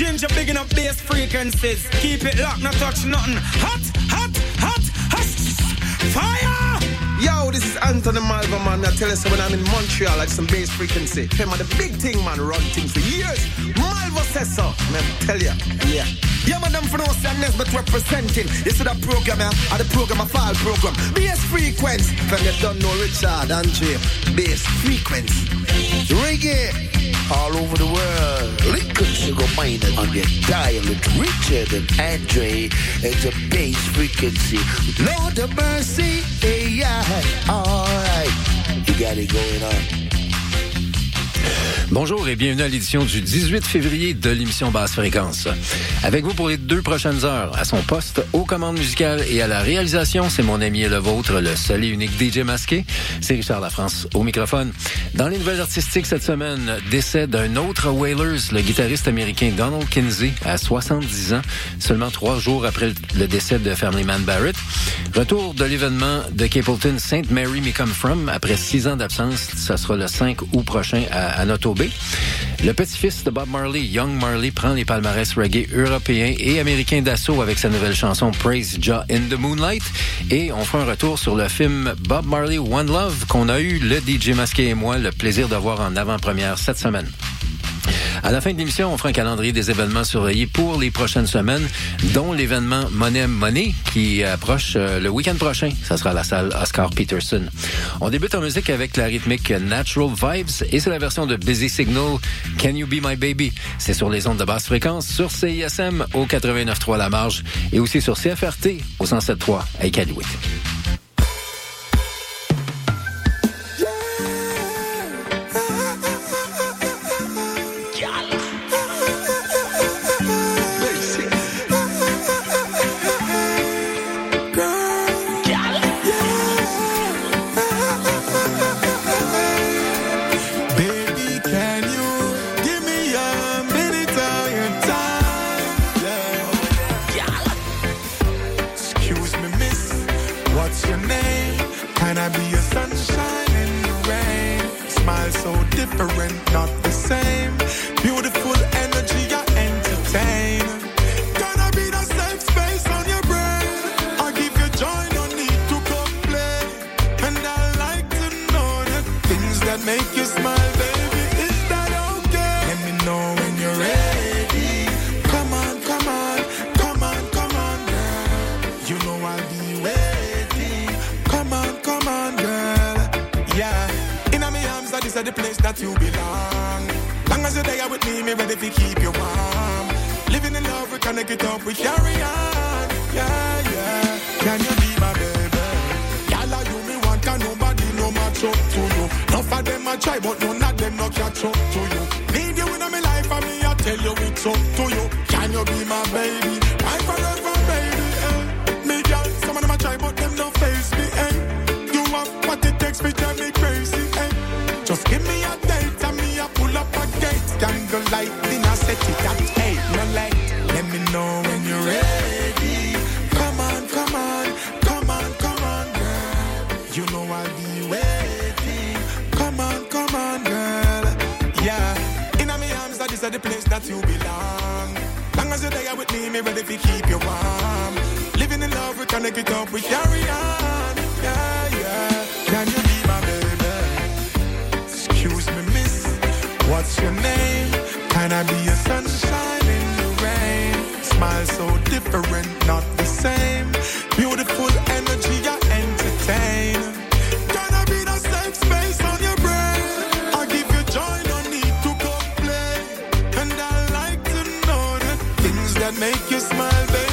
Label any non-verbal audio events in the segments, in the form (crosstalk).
Yo, this is Ginger bigging up bass frequencies. Keep it locked, not touch nothing. Hot, hot, hot, hot. Fire! Yo, this is Anthony Malva, man. I tell you, so when I'm in Montreal, I like some bass frequency. Tell me the big thing, man. Run things for years. Malva says so. Man, tell ya. Yeah. Yeah, madam, for no say Nesbeth representing. You see that program, yeah? Or the program, a file program. Bass frequency. From you don't know Richard, Andre. Bass frequency. Reggae all over the world. Lincoln Sugar Minor on your dial with Richard and Andre at the bass frequency. Lord of mercy, yeah, all right. You got it going on. Bonjour et bienvenue à l'édition du 18 février de l'émission Basse Fréquence. Avec vous pour les deux prochaines heures, à son poste, aux commandes musicales et à la réalisation, c'est mon ami et le vôtre, le seul et unique DJ masqué, c'est Richard Lafrance au microphone. Dans les nouvelles artistiques cette semaine, décès d'un autre Wailers, le guitariste américain Donald Kinsey, à 70 ans, seulement trois jours après le décès de Family Man Barrett. Retour de l'événement de Capleton Saint Mary Me Come From après six ans d'absence, ça sera le 5 août prochain à, à Le petit-fils de Bob Marley, Young Marley, prend les palmarès reggae européens et américains d'assaut avec sa nouvelle chanson Praise Jah in the Moonlight. Et on fera un retour sur le film Bob Marley One Love qu'on a eu, le DJ Masqué et moi, le plaisir de voir en avant-première cette semaine. À la fin de l'émission, on fera un calendrier des événements surveillés pour les prochaines semaines, dont l'événement Money Money qui approche euh, le week-end prochain. Ça sera la salle Oscar Peterson. On débute en musique avec la rythmique Natural Vibes et c'est la version de Busy Signal Can You Be My Baby? C'est sur les ondes de basse fréquence sur CISM au 89.3 La Marge et aussi sur CFRT au 107.3 à Iqaluit. different, not the same. that you belong. Long as you're there with me, me ready to keep you warm. Living in love, we gonna get up, we carry on. Yeah, yeah. Can you be my baby? Y'all are you me want, can nobody no match up to you. Enough of them I try, but none of them no catch up to you. Need you in my life, and me I tell you it's up to you. Can you be my baby? Life forever baby. Eh. Me girl, some of them I try, but them no face me. Eh. You have what it takes me to me. hit it at. No like, let me know when you're ready. Come on, come on, come on, come on, girl. You know I'll be waiting. Come on, come on, girl. Yeah, in my arms, that is the place that you belong. Long as you're there with me, me ready to keep you warm. Living in love, we connect it up, we carry on. Yeah, yeah. can be a sunshine in the rain. Smile so different, not the same. Beautiful energy, I entertain. Gonna be the safe space on your brain. I give you joy, no need to complain. And I like to know the things that make you smile, baby.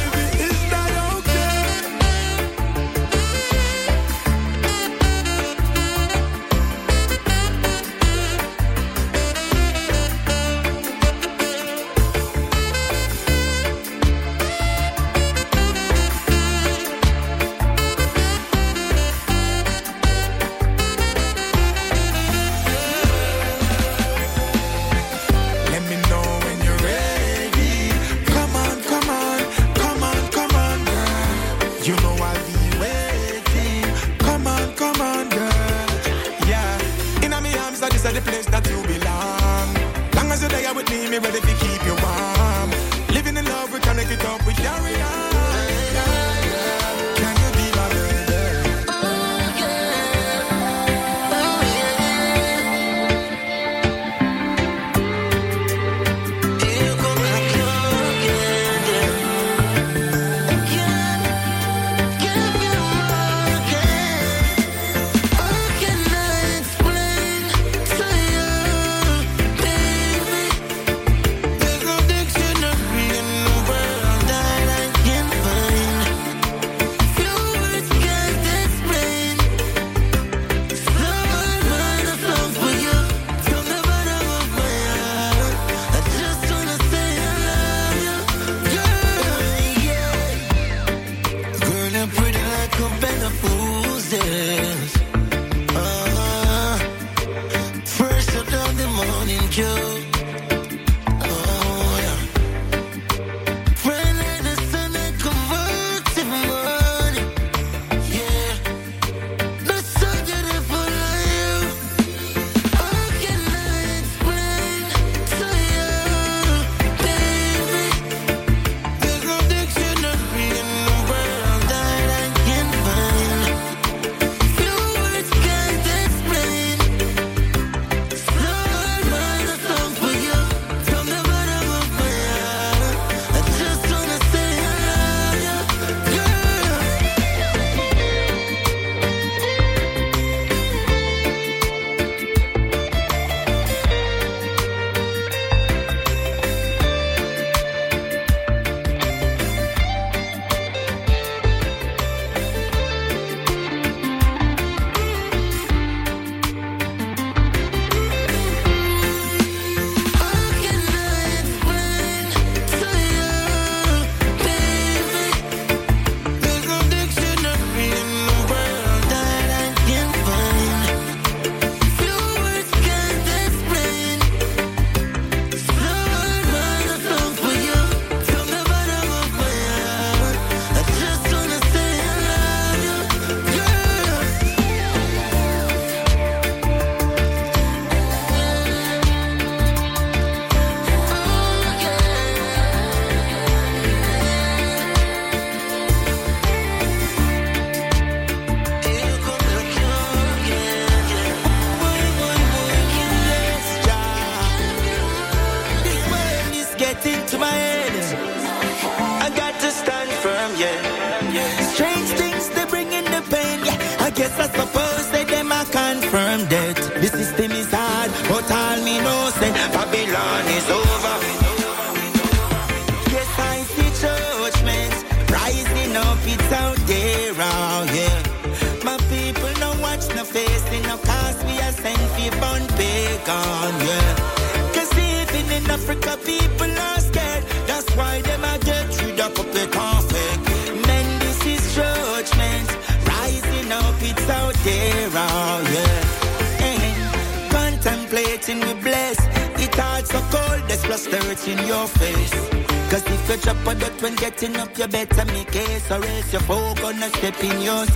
opinión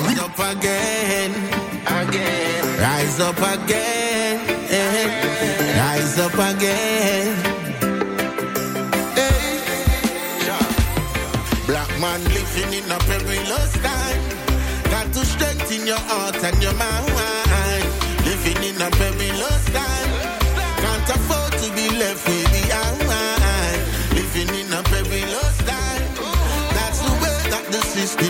Rise up again. Again. Rise up again. again. Rise up again. Hey. Black man living in a perilous time. Got to strengthen your heart and your mind. Living in a perilous time. Can't afford to be left with the behind. Living in a perilous time. That's the way that the system.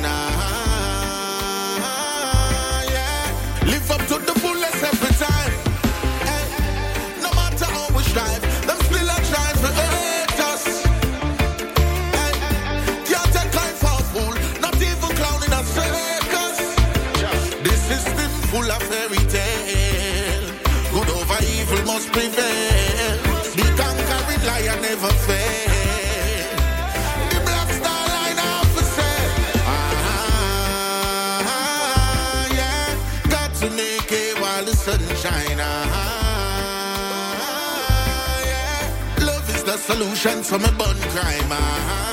solution to my bun crime. Ah.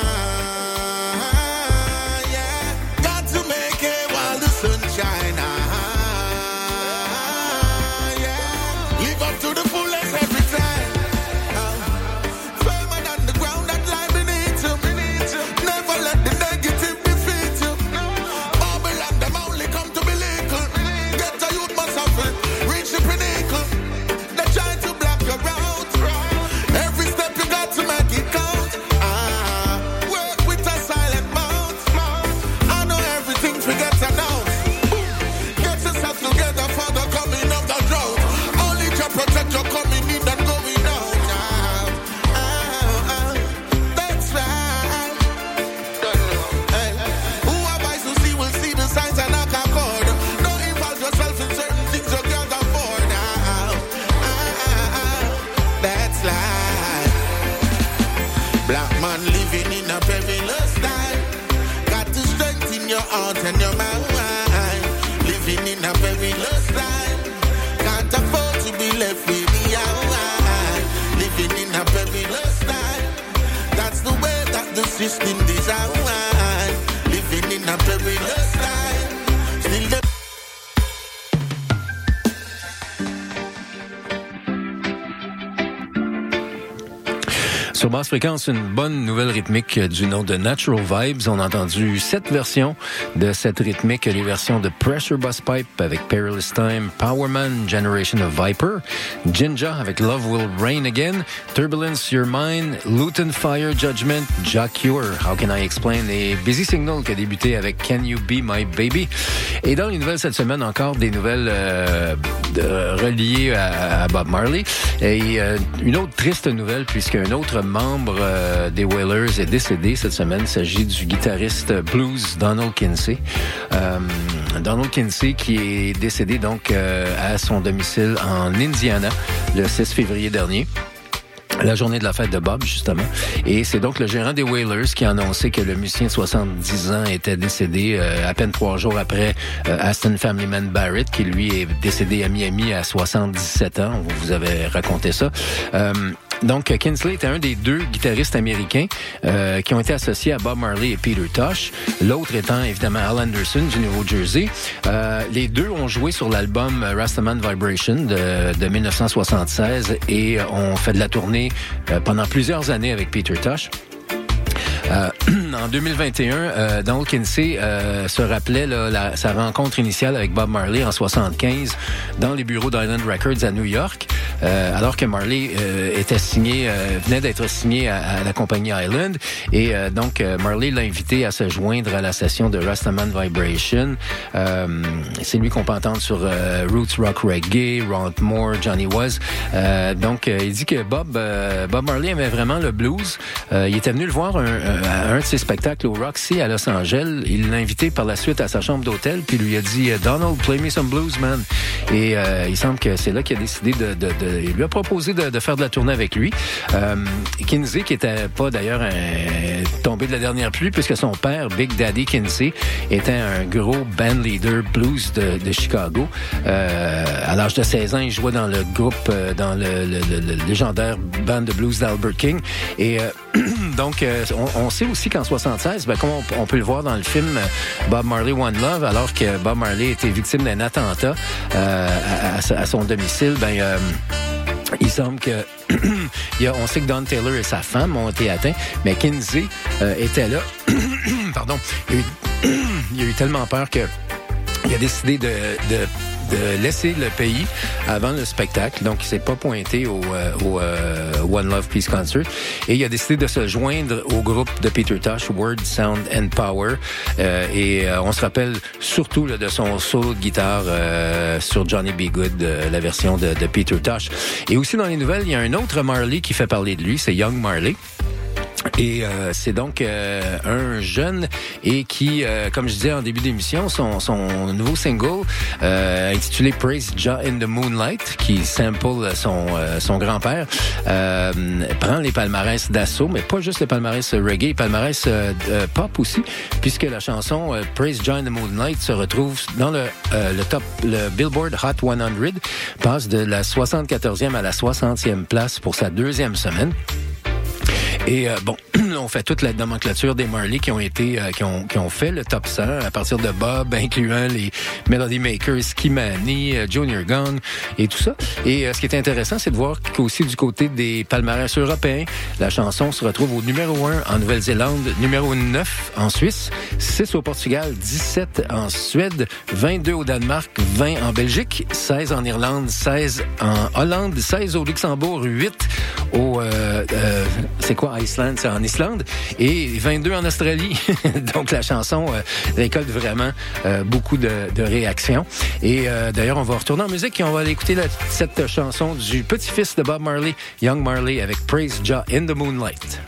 Fréquence, une bonne nouvelle rythmique du nom de Natural Vibes. On a entendu sept versions de cette rythmique, les versions de Pressure Bus Pipe avec Perilous Time, Powerman, Generation of Viper, Jinja avec Love Will Rain Again, Turbulence, Your Mind, Luton Fire Judgment, Jack Cure, How Can I Explain et Busy Signal qui a débuté avec Can You Be My Baby? Et dans les nouvelles cette semaine, encore des nouvelles euh, reliées à, Bob Marley. Et euh, une autre triste nouvelle puisqu'un autre membre euh, des Wailers est décédé cette semaine. Il s'agit du guitariste blues Donald Kinsey. Euh, Donald Kinsey qui est décédé donc à son domicile en Indiana le 6 février dernier la journée de la fête de Bob, justement. Et c'est donc le gérant des Whalers qui a annoncé que le musicien de 70 ans était décédé euh, à peine trois jours après euh, Aston Familyman Barrett, qui lui est décédé à Miami à 77 ans. Vous avait raconté ça. Euh, donc, Kinsley était un des deux guitaristes américains euh, qui ont été associés à Bob Marley et Peter Tosh. L'autre étant évidemment Al Anderson du Nouveau Jersey. Euh, les deux ont joué sur l'album Rastaman Vibration de, de 1976 et ont fait de la tournée euh, pendant plusieurs années avec Peter Tosh. Euh, (clears throat) en 2021, euh, Donald Kinsey euh, se rappelait là, la- sa rencontre initiale avec Bob Marley en 75 dans les bureaux d'Island Records à New York, euh, alors que Marley euh, était signé, euh, venait d'être signé à, à la compagnie Island, et euh, donc Marley l'a invité à se joindre à la session de Rastaman Vibration. C'est lui qu'on peut entendre sur Roots Rock Reggae, Ron Moore, Johnny Was. Donc il dit que Bob Bob Marley aimait vraiment le blues. Il était venu le voir un, un- un de ses au Roxy à Los Angeles. Il l'a invité par la suite à sa chambre d'hôtel, puis lui a dit Donald, play me some blues, man. Et euh, il semble que c'est là qu'il a décidé de, de, de- il lui a proposé de, de faire de la tournée avec lui. Euh, Kinsey, qui était pas d'ailleurs tombé de la dernière pluie, puisque son père, Big Daddy Kinsey, était un gros band leader blues de, de Chicago. Euh, à l'âge de 16 ans, il jouait dans le groupe, euh, dans le, le- le- le légendaire band de blues d'Albert King. Et euh, (clears throat) donc, euh, on, on sait aussi qu'en 76, ben, comme on, peut le voir dans le film euh, Bob Marley One Love, alors que Bob Marley était victime d'un attentat euh, à, son domicile, ben euh, il semble que (clears throat) y a, on sait que Don Taylor et sa femme ont été atteints, mais Kinsey était là. (clears throat) Pardon. Il a eu, (clears throat) a eu tellement peur que il a décidé de, de laisser le pays avant le spectacle. Donc, il s'est pas pointé au, euh, au euh, One Love Peace Concert. Et il a décidé de se joindre au groupe de Peter Tosh, Word, Sound and Power. Euh, et euh, on se rappelle surtout là, de son solo de guitare euh, sur Johnny B. Good, euh, la version de, de Peter Tosh. Et aussi dans les nouvelles, il y a un autre Marley qui fait parler de lui, c'est Young Marley. Et euh, c'est donc euh, un jeune et qui, euh, comme je disais en début d'émission, son, son nouveau single euh, intitulé Praise Jah in the Moonlight, qui sample son, euh, son grand-père, euh, prend les palmarès d'assaut, mais pas juste les palmarès reggae, palmarès pop aussi, puisque la chanson Praise Jah in the Moonlight se retrouve dans le, le top, le Billboard Hot 100, passe de la 74e à la 60e place pour sa deuxième semaine. Et euh, bon, (clears throat) on fait toute la nomenclature des Marley qui ont été, euh, qui, ont, qui ont fait le top 100 à partir de Bob, incluant les Melody Makers, Kimani, euh, Junior Gong et tout ça. Et euh, ce qui est intéressant, c'est de voir qu'aussi du côté des palmarès européens, la chanson se retrouve au numéro 1 en Nouvelle-Zélande, numéro 9 en Suisse, 6 au Portugal, 17 en Suède, 22 au Danemark, 20 en Belgique, 16 en Irlande, 16 en Hollande, 16 au Luxembourg, 8 au... euh, euh, c'est quoi Iceland? C'est en Islande? Et 22 en Australie. (laughs) Donc la chanson euh, récolte vraiment euh, beaucoup de, réactions. Et euh, d'ailleurs, on va retourner en musique et on va aller écouter cette chanson du petit-fils de Bob Marley, Young Marley, avec Praise Jah in the Moonlight.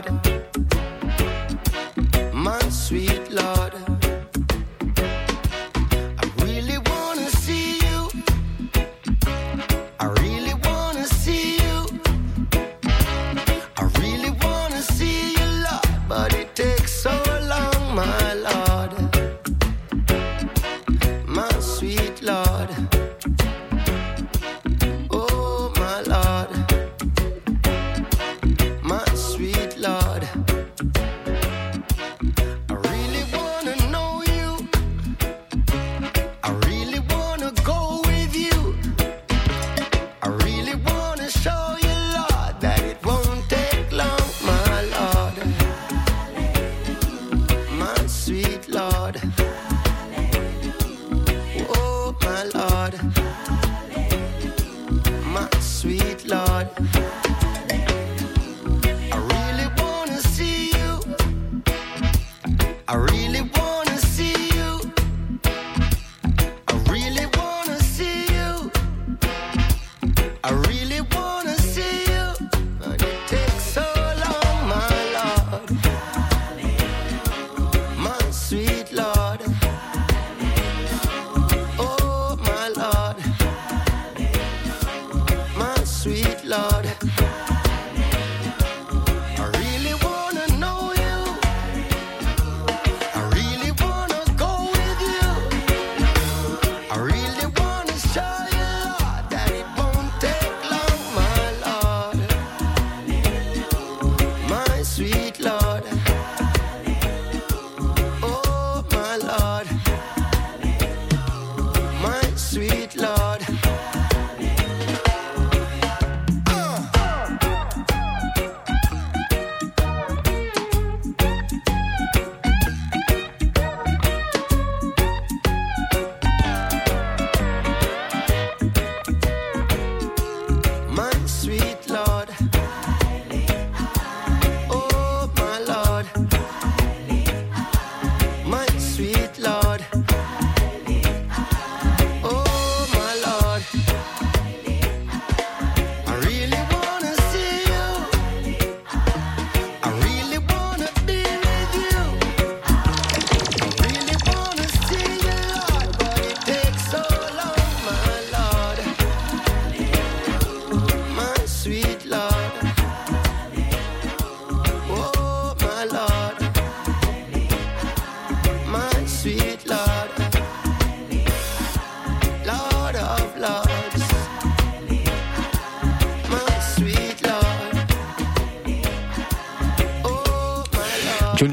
God.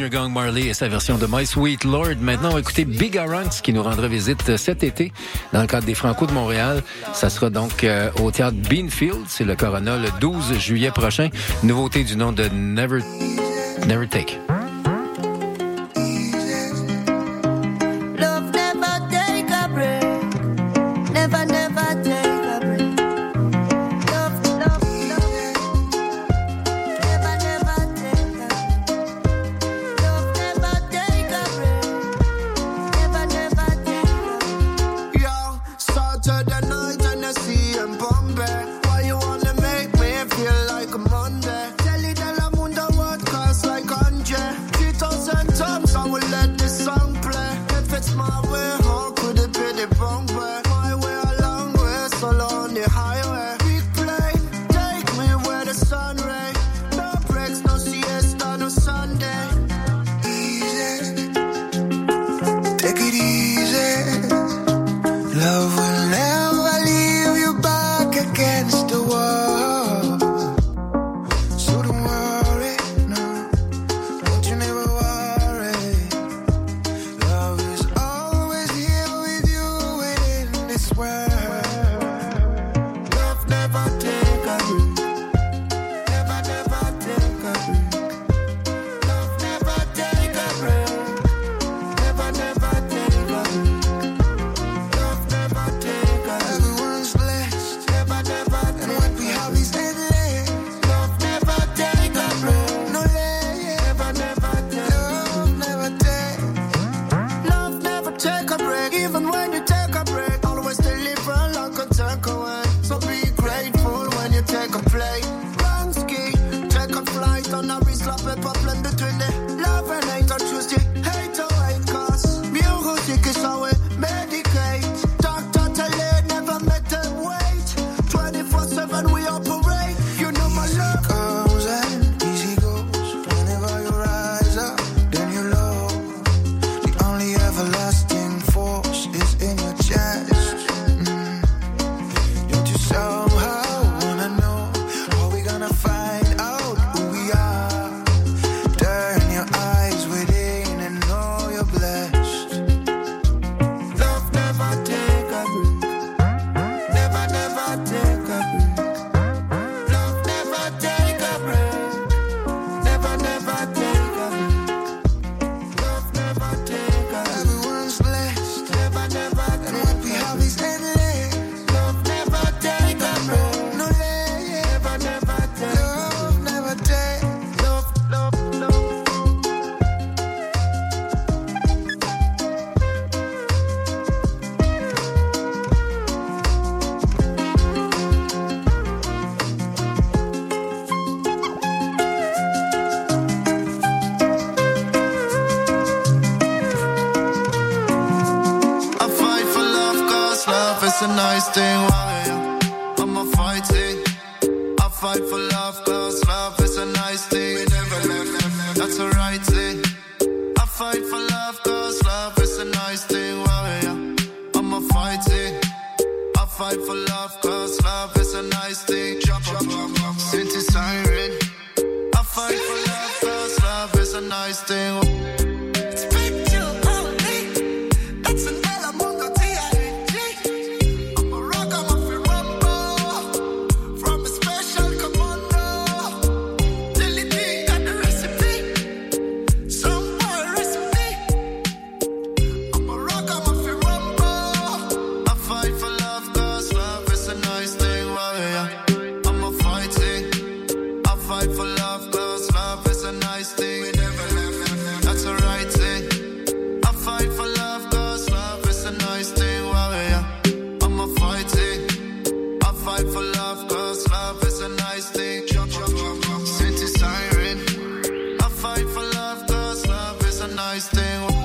Gang Marley et sa version de My Sweet Lord. Maintenant, on va écouter Big Aranx qui nous rendra visite cet été dans le cadre des Franco de Montréal. Ça sera donc euh, au théâtre Beanfield, c'est le Corona, le 12 juillet prochain. Nouveauté du nom de Never, Never Take. wrong nice thing.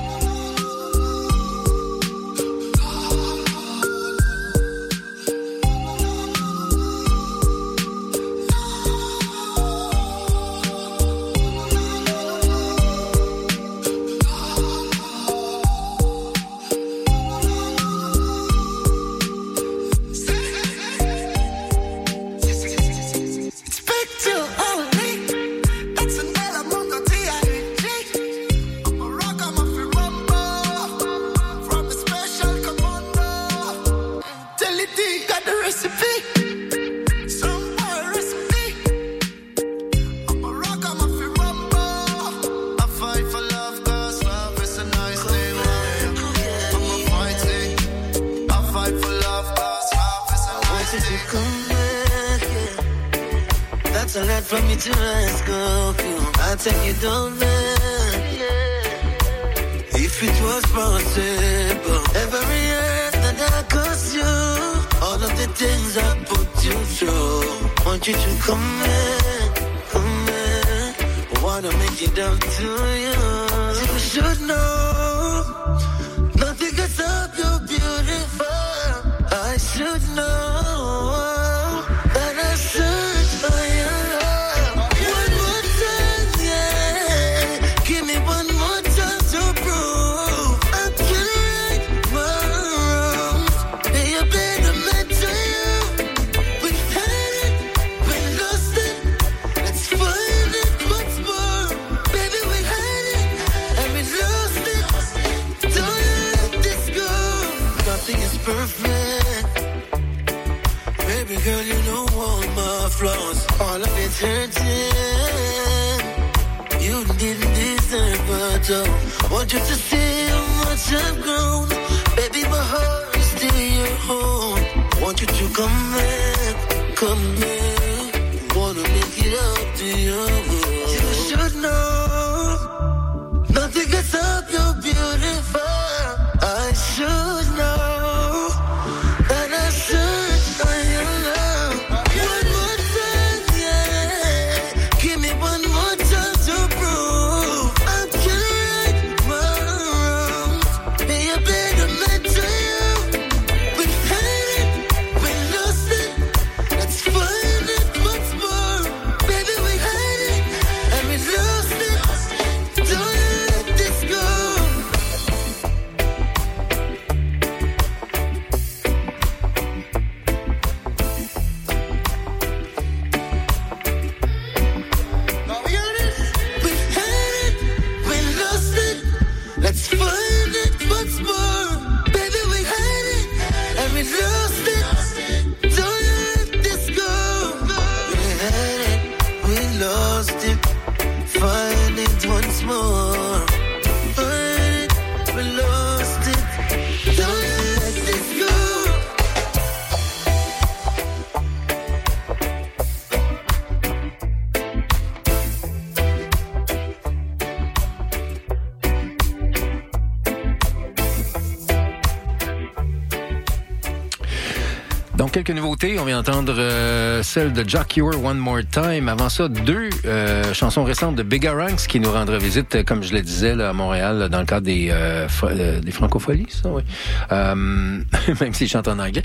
On vient d'entendre euh, celle de Jack Cure, One More Time. Avant ça, deux euh, chansons récentes de Big Ranks qui nous rendra visite, euh, comme je le disais, là, à Montréal, là, dans le cadre des, euh, euh, des francopholies, ça, oui. Euh, (laughs) même s'ils chantent en anglais.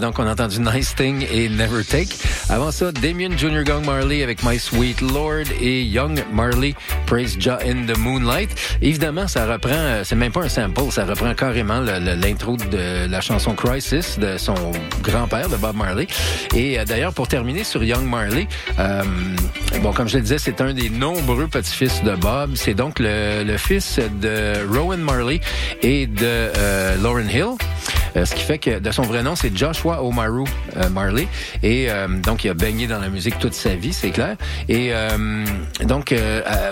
Donc, on a entendu Nice Thing et Never Take. Avant ça, Damien Jr. Gang Marley avec My Sweet Lord et Young Marley, Praise Jah in the Moonlight. Évidemment, ça reprend, c'est même pas un sample, ça reprend carrément l'intro de la chanson Crisis de son grand-père, de Bob Marley. Et euh, d'ailleurs, pour terminer sur Young Marley, euh, bon, comme je le disais, c'est un des nombreux petits-fils de Bob. C'est donc le, fils de Rowan Marley et de euh, Lauren Hill. Euh, ce qui fait que de son vrai nom, c'est Joshua Omaru euh, Marley. Et euh, donc, il a baigné dans la musique toute sa vie, c'est clair. Et donc,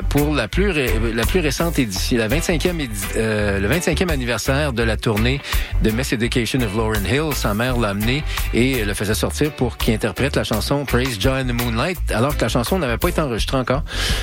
pour la plus, ré- la plus récente édition, la 25e, édi- le 25e anniversaire de la tournée de Miss Education of Lauren Hill, sa mère l'a amené et le faisait sortir pour qu'il interprète la chanson Praise John the Moonlight, alors que la chanson n'avait pas été enregistrée encore.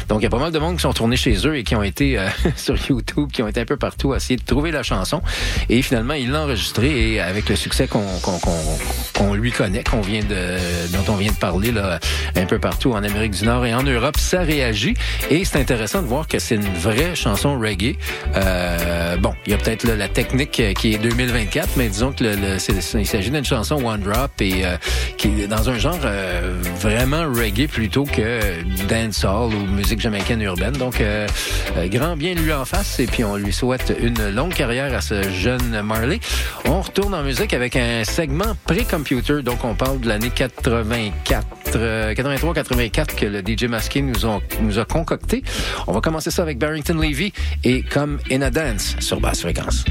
Donc, il y a pas mal de monde qui sont tournés chez eux et qui ont été euh, (laughs) sur YouTube, qui ont été un peu partout à essayer de trouver la chanson. Et finalement, il l'a enregistrée et avec le succès qu'on qu'on qu'on- qu'on lui connaît, qu'on vient de dont on vient de parler là, un peu partout en Amérique du Nord et en Europe, ça réagit. Et c'est intéressant de voir que c'est une vraie chanson reggae. Euh, bon, il y a peut-être la technique qui est 2024, mais disons que le, le- il s'agit d'une chanson one drop et euh, qui est dans un genre euh, vraiment reggae plutôt que dancehall ou musique jamaïcaine urbaine. Donc, euh, euh, grand bien lui en face et puis on lui souhaite une longue carrière à ce jeune Marley. Retourne en musique avec un segment pré-computer. Donc, on parle de l'année 84, euh, 83-84 que le DJ Masqué nous, a concocté. On va commencer ça avec Barrington Levy et Come in a Dance sur basse fréquence.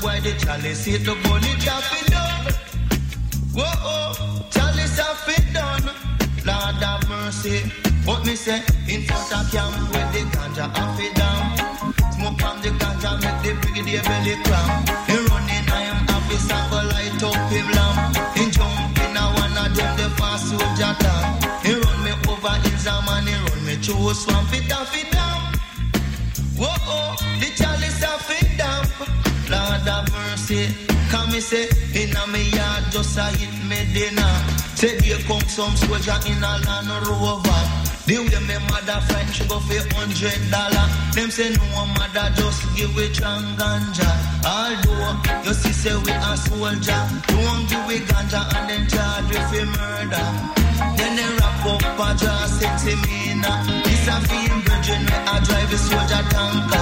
Boy, the chalice hit the soldier in a Land Rover. The way my mother friend, she go for hundred dollar. Them say no mother just give it strong ganja. Although you see say we a soldier, don't give we ganja and then charge we for murder. Then they wrap up a jaw sexy mina. This a film virgin I drive a soldier tanker.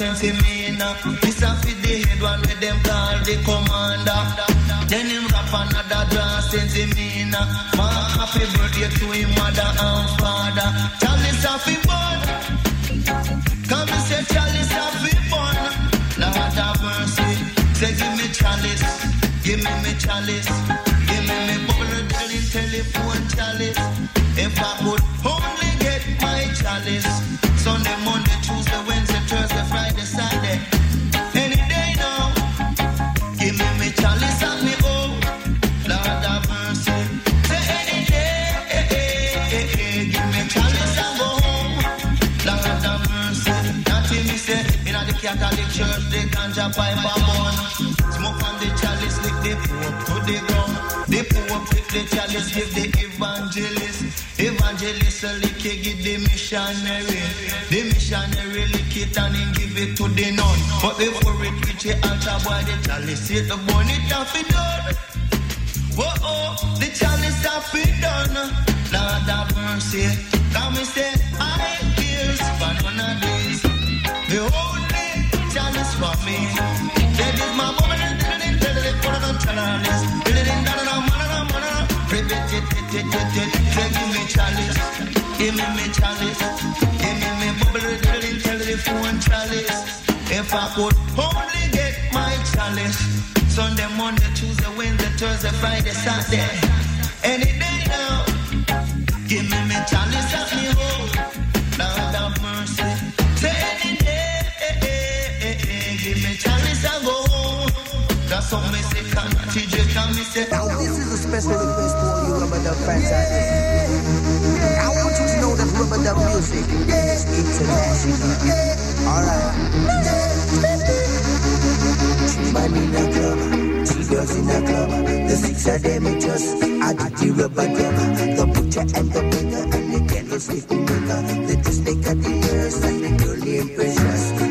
Jaw sexy mina. This a fit the head one with them call the commander. Then him rap another jaw sexy mina. Ma happy birthday to him mother and father. Chalice happy born. Come and say chalice happy born. Lord have mercy. Say give me chalice. Give me me chalice. Give me me bubble telling telephone chalice. If I could only get my chalice. Church the ganja pipe a burn. Smoke from the chalice lick the pope to the ground. The pope lick the chalice give the evangelist. Evangelist lick it give the missionary. The missionary lick it and then give it to the nun. But before it reach the altar boy the chalice hit the bone it off it done. Whoa, oh, the chalice have been done. Lord have mercy. Come and say, I kills for none of these. The only chalice for me. That is my woman and then it tell it for the chalice. Did it in Ribbit it, it, it, it, it. Give me chalice. Give me me chalice. Give me me bubble it, tell it, tell it for one chalice. If I could only get my chalice. Sunday, Monday, Tuesday, Wednesday, Thursday, Friday, Saturday. Any day now. What me say. TJ can me say. Now this is a special request to all you rubber fans. I want you to know that rubber dub music is international. Alright. Three man in a club, three girls in a club. The six of them just add the rubber dub. The butcher and the baker and the candlestick maker. The dressmaker, the nurse and the girl named Precious.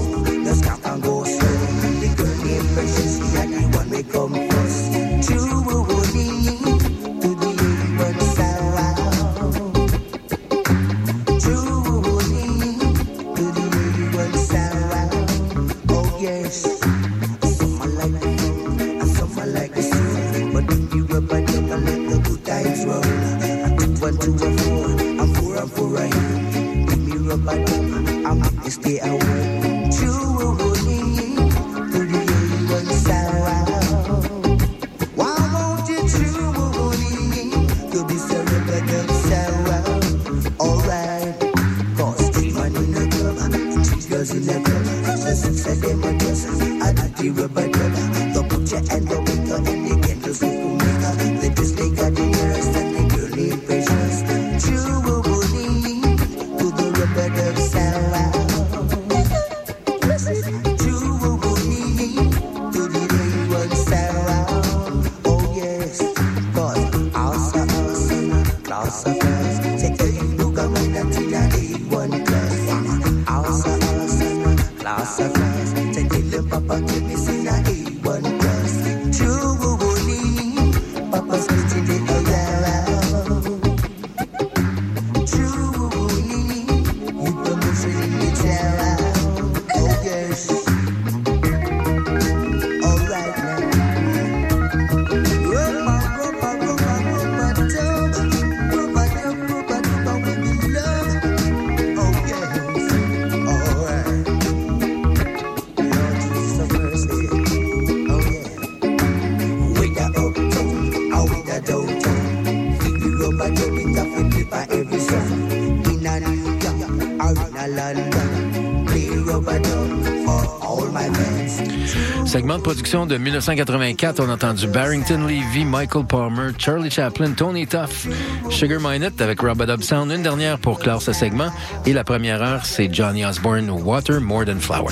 1984, on a entendu Barrington Levy, Michael Palmer, Charlie Chaplin, Tony Tuff, Sugar Minette avec Robert Upsound. Une dernière pour clore ce segment. Et la première heure, c'est Johnny Osborne, Water More Than Flower.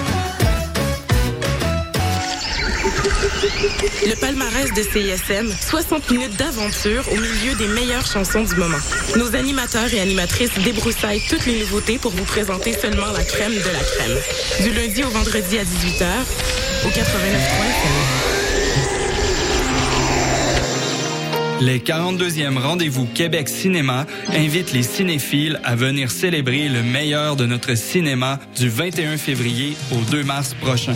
Le palmarès de CISM, 60 minutes d'aventure au milieu des meilleures chansons du moment. Nos animateurs et animatrices débroussaillent toutes les nouveautés pour vous présenter seulement la crème de la crème. Du lundi au vendredi à 18h, au 89.1 Les 42e rendez-vous Québec Cinéma invitent les cinéphiles à venir célébrer le meilleur de notre cinéma du 21 février au 2 mars prochain.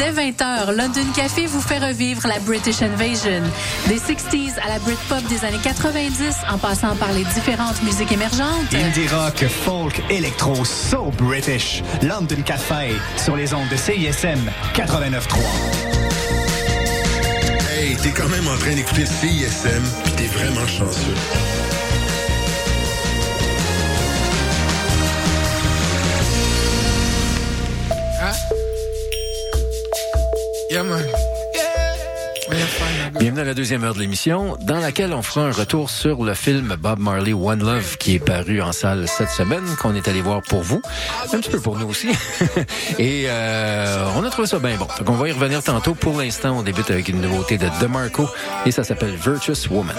dès 20h, London Café vous fait revivre la British Invasion. Des 60s à la Britpop des années 90, en passant par les différentes musiques émergentes. Indie rock, folk, électro, so British. London Café, sur les ondes de CISM 89.3. Hey, t'es quand même en train d'écouter CISM, pis t'es vraiment chanceux. Yeah, man. Bienvenue à la deuxième heure de l'émission, dans laquelle on fera un retour sur le film Bob Marley One Love qui est paru en salle cette semaine, qu'on est allé voir pour vous, un petit peu pour nous aussi. (laughs) Et euh, on a trouvé ça bien bon. Donc on va y revenir tantôt. Pour l'instant, on débute avec une nouveauté de DeMarco et ça s'appelle Virtuous Woman.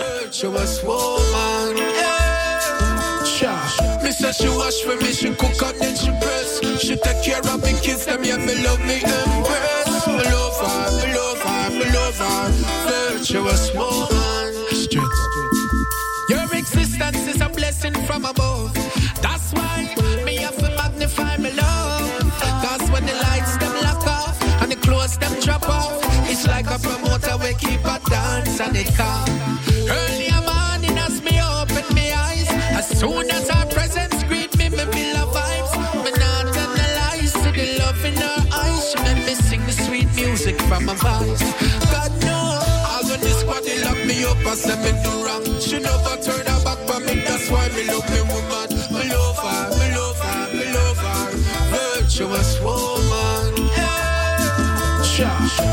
From above. That's why me have to magnify my love. Cause when the lights them lock off and the clothes them drop off, it's like a promoter we keep a dance and it come. Early morning as me open my eyes, as soon as her presence greet me, me feel a vibes. Me not tell the lies, see the love in her eyes. She make me sing the sweet music from her voice. God know, all when this squad they lock me up and say me do wrong.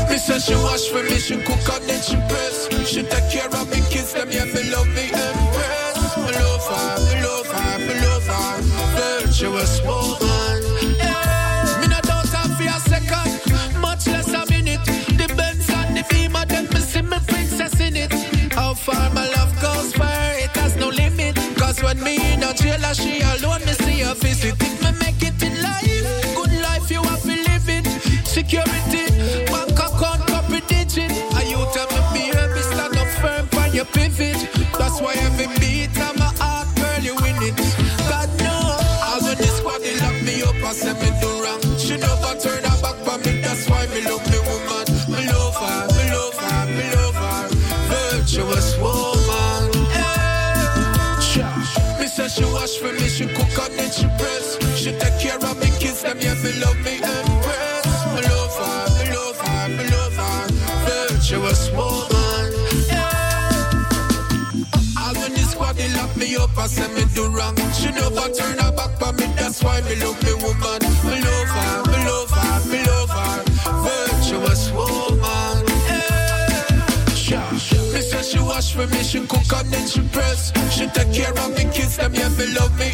Me say she wash for me, she cook and then she press. She take care of me kids, them yeah, me love me embrace. Me love her, me love her, me love her. Virtuous woman. Yeah. Me me love me woman. Me love her, me love her, me love her. Virtuous woman. Yeah. Me say she wash for me, she cook and then she press. She take care of me kids, them yeah, me love me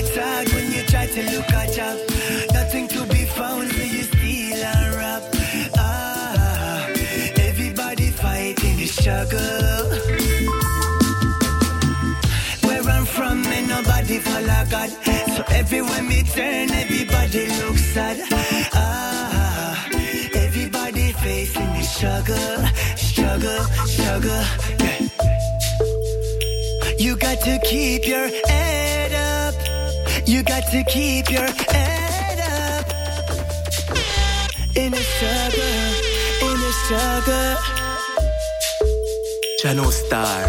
it's hard when you try to look at job. Nothing to be found, so you steal and rap. Ah, everybody fighting the struggle. Where I'm from, ain't nobody follow God. So everywhere me turn, struggle, struggle, struggle. Yeah. You got to keep your head up. You got to keep your head up. In the struggle, in the struggle. Channel Star.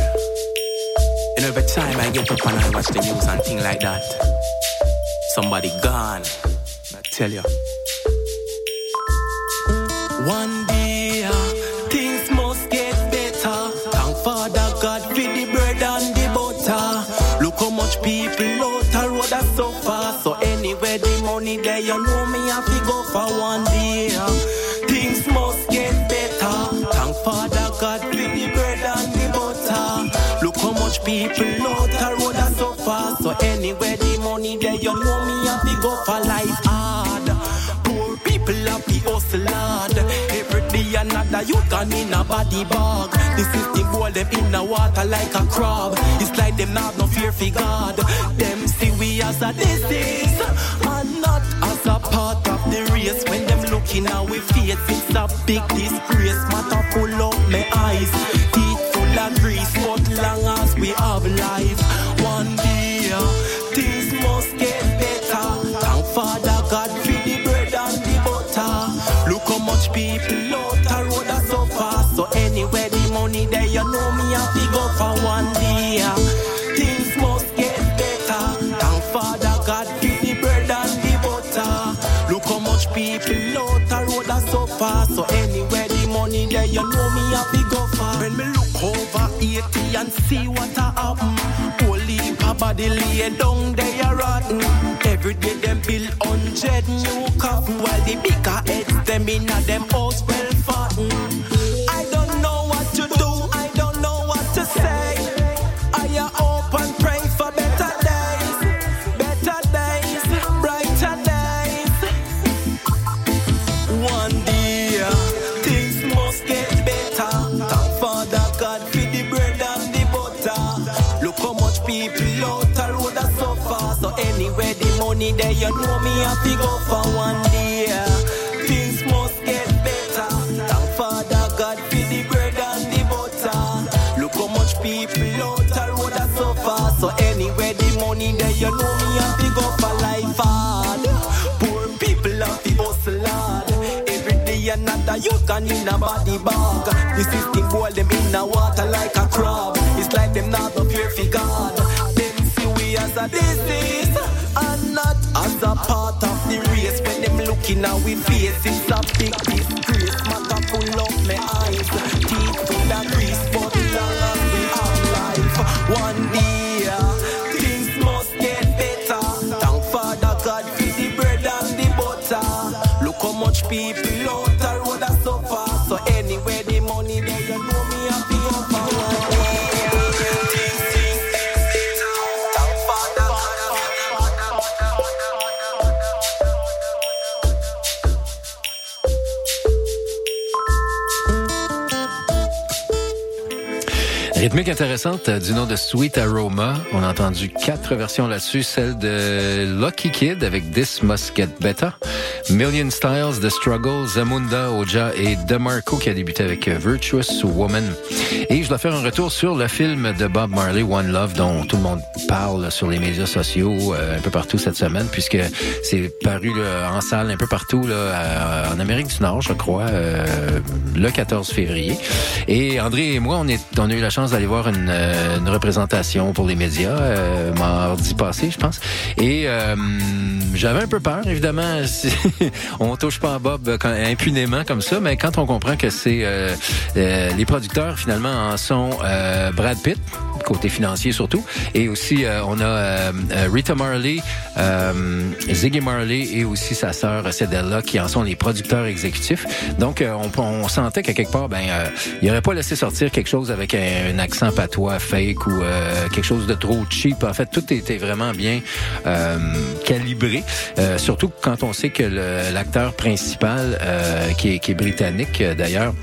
And every time I get up and I watch the news and thing like that, somebody gone. I tell you. Money there, you know me have to go for one day. Things must get better. Thank Father God for the bread and the butter. Look how much people out the road are so far. So anywhere the money there, you know me have to go for life hard. Poor people have the hustle hard. Every day another you can in a body bag. The system boil them in the water like a crab. It's like them not no fear for God. Them see we as a disease part of the race. When them looking at we face, it's a big disgrace. Matter pull up my eyes, teeth full of grease. But long as we have life, one day things must get better. Thank Father God for the bread and the butter. Look how much people out the road are so far. So anywhere the money there, you know me have to go for one day. Know me to go for. When me look over 80 and see what a happen. Holy body lay down there rotten. Every day them build hundred new coffin while the bigger heads them in a them house well know me have to go for one day. Things must get better. Thank Father God for the bread and the butter. Look how much people out the road so far. So anywhere the money there, you know me have to go for life hard. Poor people have to hustle hard. Every day another you can in a body bag. The system boil them in the water like a crab. It's like them not no fear for God. Them see we as a disease a part of the race. When them looking at we face, it's a big disgrace. Matter full of my eyes, teeth full of grease, but long as we have life, one day Rythmique intéressante euh, du nom de Sweet Aroma. On a entendu quatre versions là-dessus. Celle de Lucky Kid avec This Must Get Better. Million Styles, The Struggle, Zamunda, Oja et DeMarco qui a débuté avec euh, Virtuous Woman. Et je dois faire un retour sur le film de Bob Marley, One Love, dont tout le monde parle sur les médias sociaux euh, un peu partout cette semaine, puisque c'est paru là, en salle un peu partout là, à- en Amérique du Nord, je crois, euh, le 14 février. Et André et moi, on, est, on a eu la chance d'aller voir une, euh, une représentation pour les médias euh, mardi passé, je pense. Et euh, j'avais un peu peur, évidemment. (laughs) on touche pas à Bob euh, quand- impunément comme ça, mais quand on comprend que c'est euh, euh, les producteurs finalement en sont euh, Brad Pitt côté financier surtout et aussi euh, on a euh, Rita Marley, Ziggy Marley et aussi sa sœur Cedella qui en sont les producteurs exécutifs. Donc on, sentait qu'à quelque part ben il aurait pas laissé sortir quelque chose avec un, accent patois fake ou quelque chose de trop cheap. En fait, tout était vraiment bien calibré. Surtout quand on sait que l'acteur principal, qui, est, britannique d'ailleurs,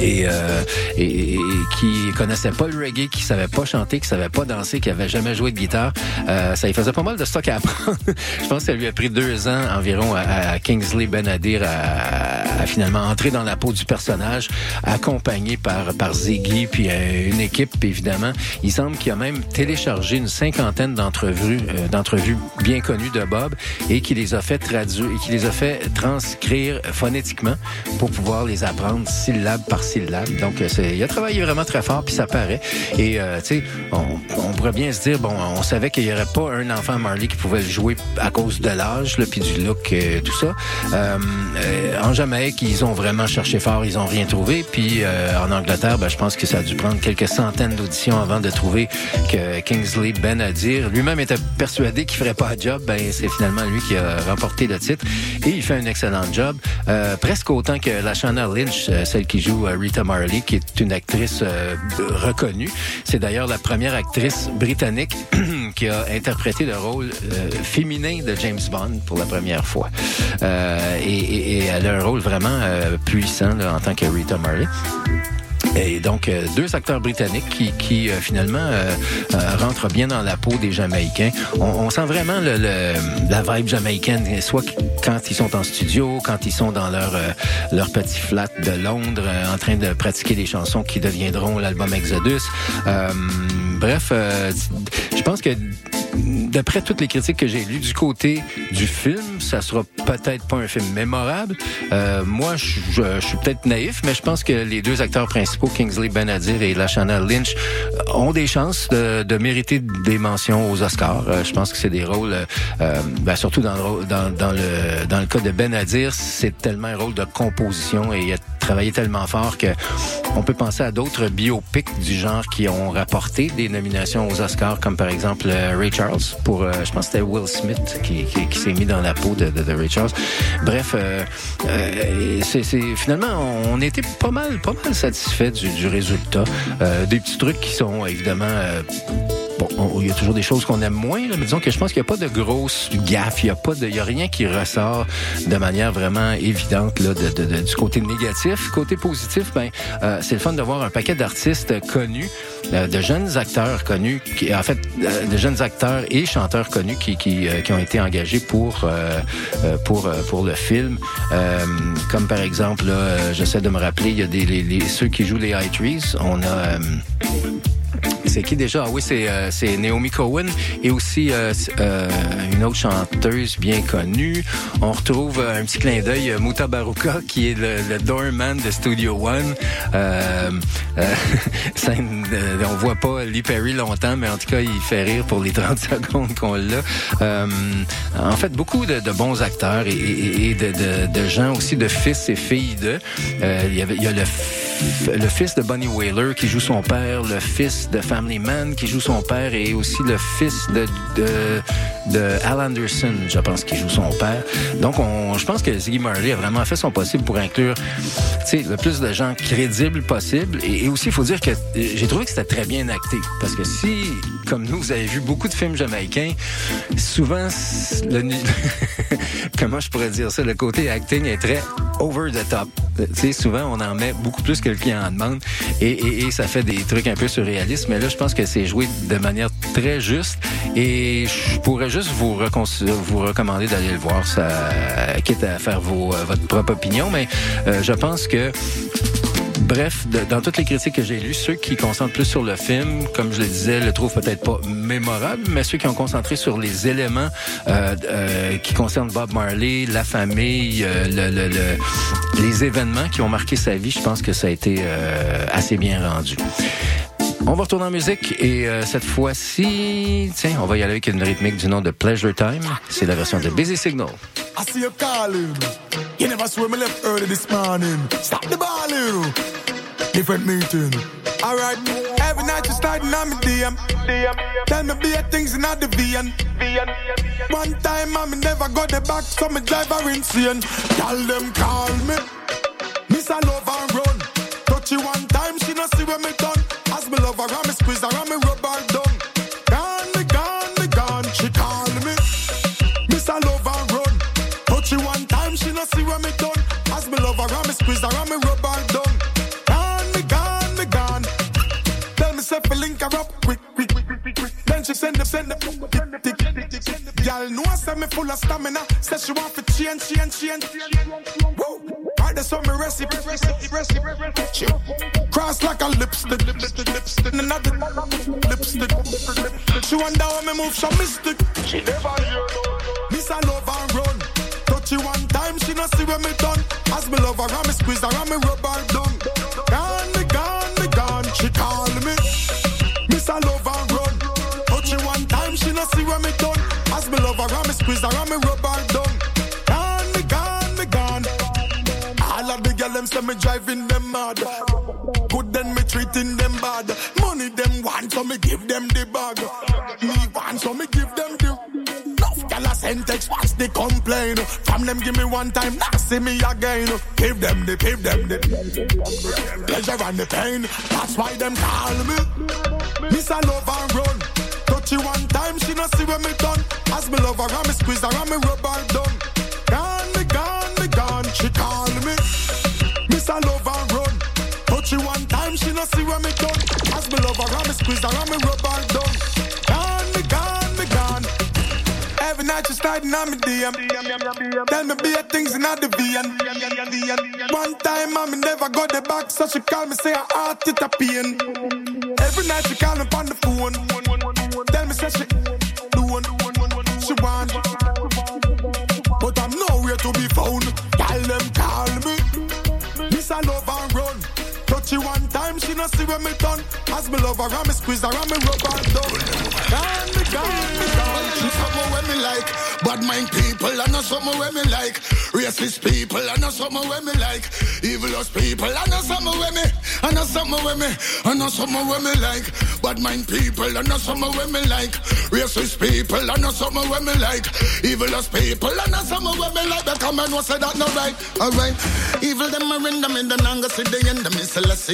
et, euh, et, et- qui connaissait pas le reggae, qui savait pas chanter, qui savait pas danser, qui avait jamais joué de guitare, euh, ça lui faisait pas mal de stock à apprendre. (laughs) Je pense que ça lui a pris deux ans environ à, à Kingsley Benadir à, à finalement entrer dans la peau du personnage, accompagné par par Ziggy puis euh, une équipe évidemment. Il semble qu'il a même téléchargé une cinquantaine d'entrevues euh, d'entrevues bien connues de Bob et qui les a fait traduire et qui les a fait transcrire phonétiquement pour pouvoir les apprendre syllabe par syllabe. Donc, euh, il a travaillé vraiment très fort, puis ça paraît. Et, euh, tu sais, on, on pourrait bien se dire, bon, on savait qu'il n'y aurait pas un enfant Marley qui pouvait le jouer à cause de l'âge, puis du look, euh, tout ça. Euh, euh, en Jamaïque, ils ont vraiment cherché fort, ils ont rien trouvé. Puis en Angleterre, ben, je pense que ça a dû prendre quelques centaines d'auditions avant de trouver que Kingsley Benadir lui-même était persuadé qu'il ferait pas un job. Ben, c'est finalement lui qui a remporté le titre. Et il fait un excellent job, presque autant que Lashana Lynch, celle qui joue Rita Marley, qui est une actrice euh, reconnue. C'est d'ailleurs la première actrice britannique (clears throat) qui a interprété le rôle euh, féminin de James Bond pour la première fois. Euh, et, elle a un rôle vraiment puissant en tant que Rita Marley. Et donc, euh, deux acteurs britanniques qui, qui euh, finalement euh, euh, rentrent bien dans la peau des Jamaïcains. On, on sent vraiment le, le- la vibe jamaïcaine, soit qu- quand ils sont en studio, quand ils sont dans leur, euh, leur petit flat de Londres, en train de pratiquer des chansons qui deviendront l'album Exodus. Bref, je pense que d'après toutes les critiques que j'ai lues du côté du film, ça sera peut-être pas un film mémorable. Euh, moi, je, suis peut-être naïf, mais je pense que les deux acteurs principaux, Kingsley Benadir et Lashana Lynch, ont des chances de, de mériter des mentions aux Oscars. Euh, je pense que c'est des rôles, euh, euh, ben, surtout dans le, dans, dans le dans le cas de Benadir, c'est tellement un rôle de composition et il a travaillé tellement fort que on peut penser à d'autres biopics du genre qui ont rapporté des nominations aux Oscars, comme par exemple euh, Ray Charles pour, euh, je pense que c'était Will Smith qui, s'est mis dans la peau de, Ray Charles. Bref, euh, c'est finalement on était pas mal, pas mal satisfait du, résultat. Des petits trucs qui sont évidemment Bon, on- il y a toujours des choses qu'on aime moins, là, mais disons que je pense qu'il n'y a pas de grosses gaffes, il n'y a pas il y a rien qui ressort de manière vraiment évidente là, de, de- du côté négatif. Côté positif, ben, euh, c'est le fun de voir un paquet d'artistes connus, euh, de jeunes acteurs connus, qui, en fait, euh, de jeunes acteurs et chanteurs connus qui, qui, euh, qui ont été engagés pour euh, euh, pour pour le film. Comme par exemple, là, j'essaie de me rappeler, il y a des les- les- ceux qui jouent les High Trees. On a c'est qui déjà? Ah oui, c'est euh, Naomi Cohen et aussi euh, euh, une autre chanteuse bien connue. On retrouve euh, un petit clin d'œil, euh, Mouta Baruka, qui est le, le doorman de Studio One. (laughs) On voit pas Lee Perry longtemps, mais en tout cas, il fait rire pour les 30 (laughs) secondes qu'on l'a. En fait, beaucoup de, de bons acteurs et, et- et de, de- gens aussi, de fils et filles de. Il, y y a le, le fils de Bonnie Whaler qui joue son père, le fils de Family Man qui joue son père et aussi le fils de, de, Al Anderson, je pense, qui joue son père. Donc, on, je pense que Ziggy Marley a vraiment fait son possible pour inclure le plus de gens crédibles possible. Et, aussi, il faut dire que euh, j'ai trouvé que c'était très bien acté. Parce que si, comme nous, vous avez vu beaucoup de films jamaïcains, souvent, le, (laughs) comment je pourrais dire ça, le côté acting est très over the top. Euh, Tu souvent, on en met beaucoup plus que le client en demande et, ça fait des trucs un peu surréalistes. Mais je pense que c'est joué de manière très juste et je pourrais juste vous, recommander d'aller le voir, ça, quitte à faire euh, votre propre opinion. Mais euh, je pense que Bref, dans toutes les critiques que j'ai lues, ceux qui concentrent plus sur le film, comme je le disais, le trouvent peut-être pas mémorable, mais ceux qui ont concentré sur les éléments euh, qui concernent Bob Marley, la famille, le, le- le- les événements qui ont marqué sa vie, je pense que ça a été assez bien rendu. On va retourner en musique et euh, cette fois-ci, tiens, on va y aller avec une rythmique du nom de Pleasure Time. C'est la version de Busy Signal. I see you calling. You never saw me left early this morning. Stop the ball, you. Different meeting. Alright, every night you starting on me DM. Tell me be things in the VN. One time I me never got the back, so me drive her insane. Tell them call me. Miss I love and run. Touch you one time, she no see when me done. Me love her, and me squeeze her, and me rub her down. Gone, me gone, me gone. She call me. Miss I love and run. Touch you one time, she no see when me done. As me love her, and me squeeze her, and me rub her down. Gone, me gone, me gone. Tell me say link her up she send the send the tick, tick, tick. Know I say me full of stamina. Say she want fi change, change, change. Woo. Right there, so me recipe, recipe, recipe. She Cross like a lipstick, lipstick, lipstick. Another lipstick. She wonder how me move some mystic. She never hear no. Miss I love and run. Touch you one time, she no see when me done. As me love her, and me squeeze her, and me rub her down. Gone, me gone, me gone. She call and me rub her down. Gone, me gone, me gone. All of the girl them say me driving them mad. Good then me treating them bad. Money them want, so me give them the bag. Me want, so me give them the. Enough gyal a send text, watch the complain. From them give me one time, now see me again. Give them the, give them the pleasure and the pain. That's why them call me. Miss I love and run. Touch one time, she no see when me done. As me love her, and me squeeze her, and me rub her down. Gone, me gone, me gone. She call me. Miss I love and run. Touch you one time, she no see when me done. As me love her, and me squeeze her, and me rub her down. Gone, me gone, me gone. Every night you starting on me DM. Tell me be things in the VN. One time me never got the back, so she call me say her heart it a pain. Every night she call me on the phone. Tell me say she doing, she want, but I'm nowhere to be found. Tell them call me. Miss I love and run. Touch you one time, she no see when me done. As me love her, and me squeeze her, and me rub her down. Gone, gone, gone. She something where me like. Bad mind people, I know something where me like. Racist people, I know something where me like. Evilous people, I know something where me. I know something where me. I know something where me like. Bad mind people, I know something where me like. Racist people, I know something where me like. Evilous people, I know something where me like. Because man was say that no right, alright. Evil them a render me, then I'm gonna see the end of me. So let's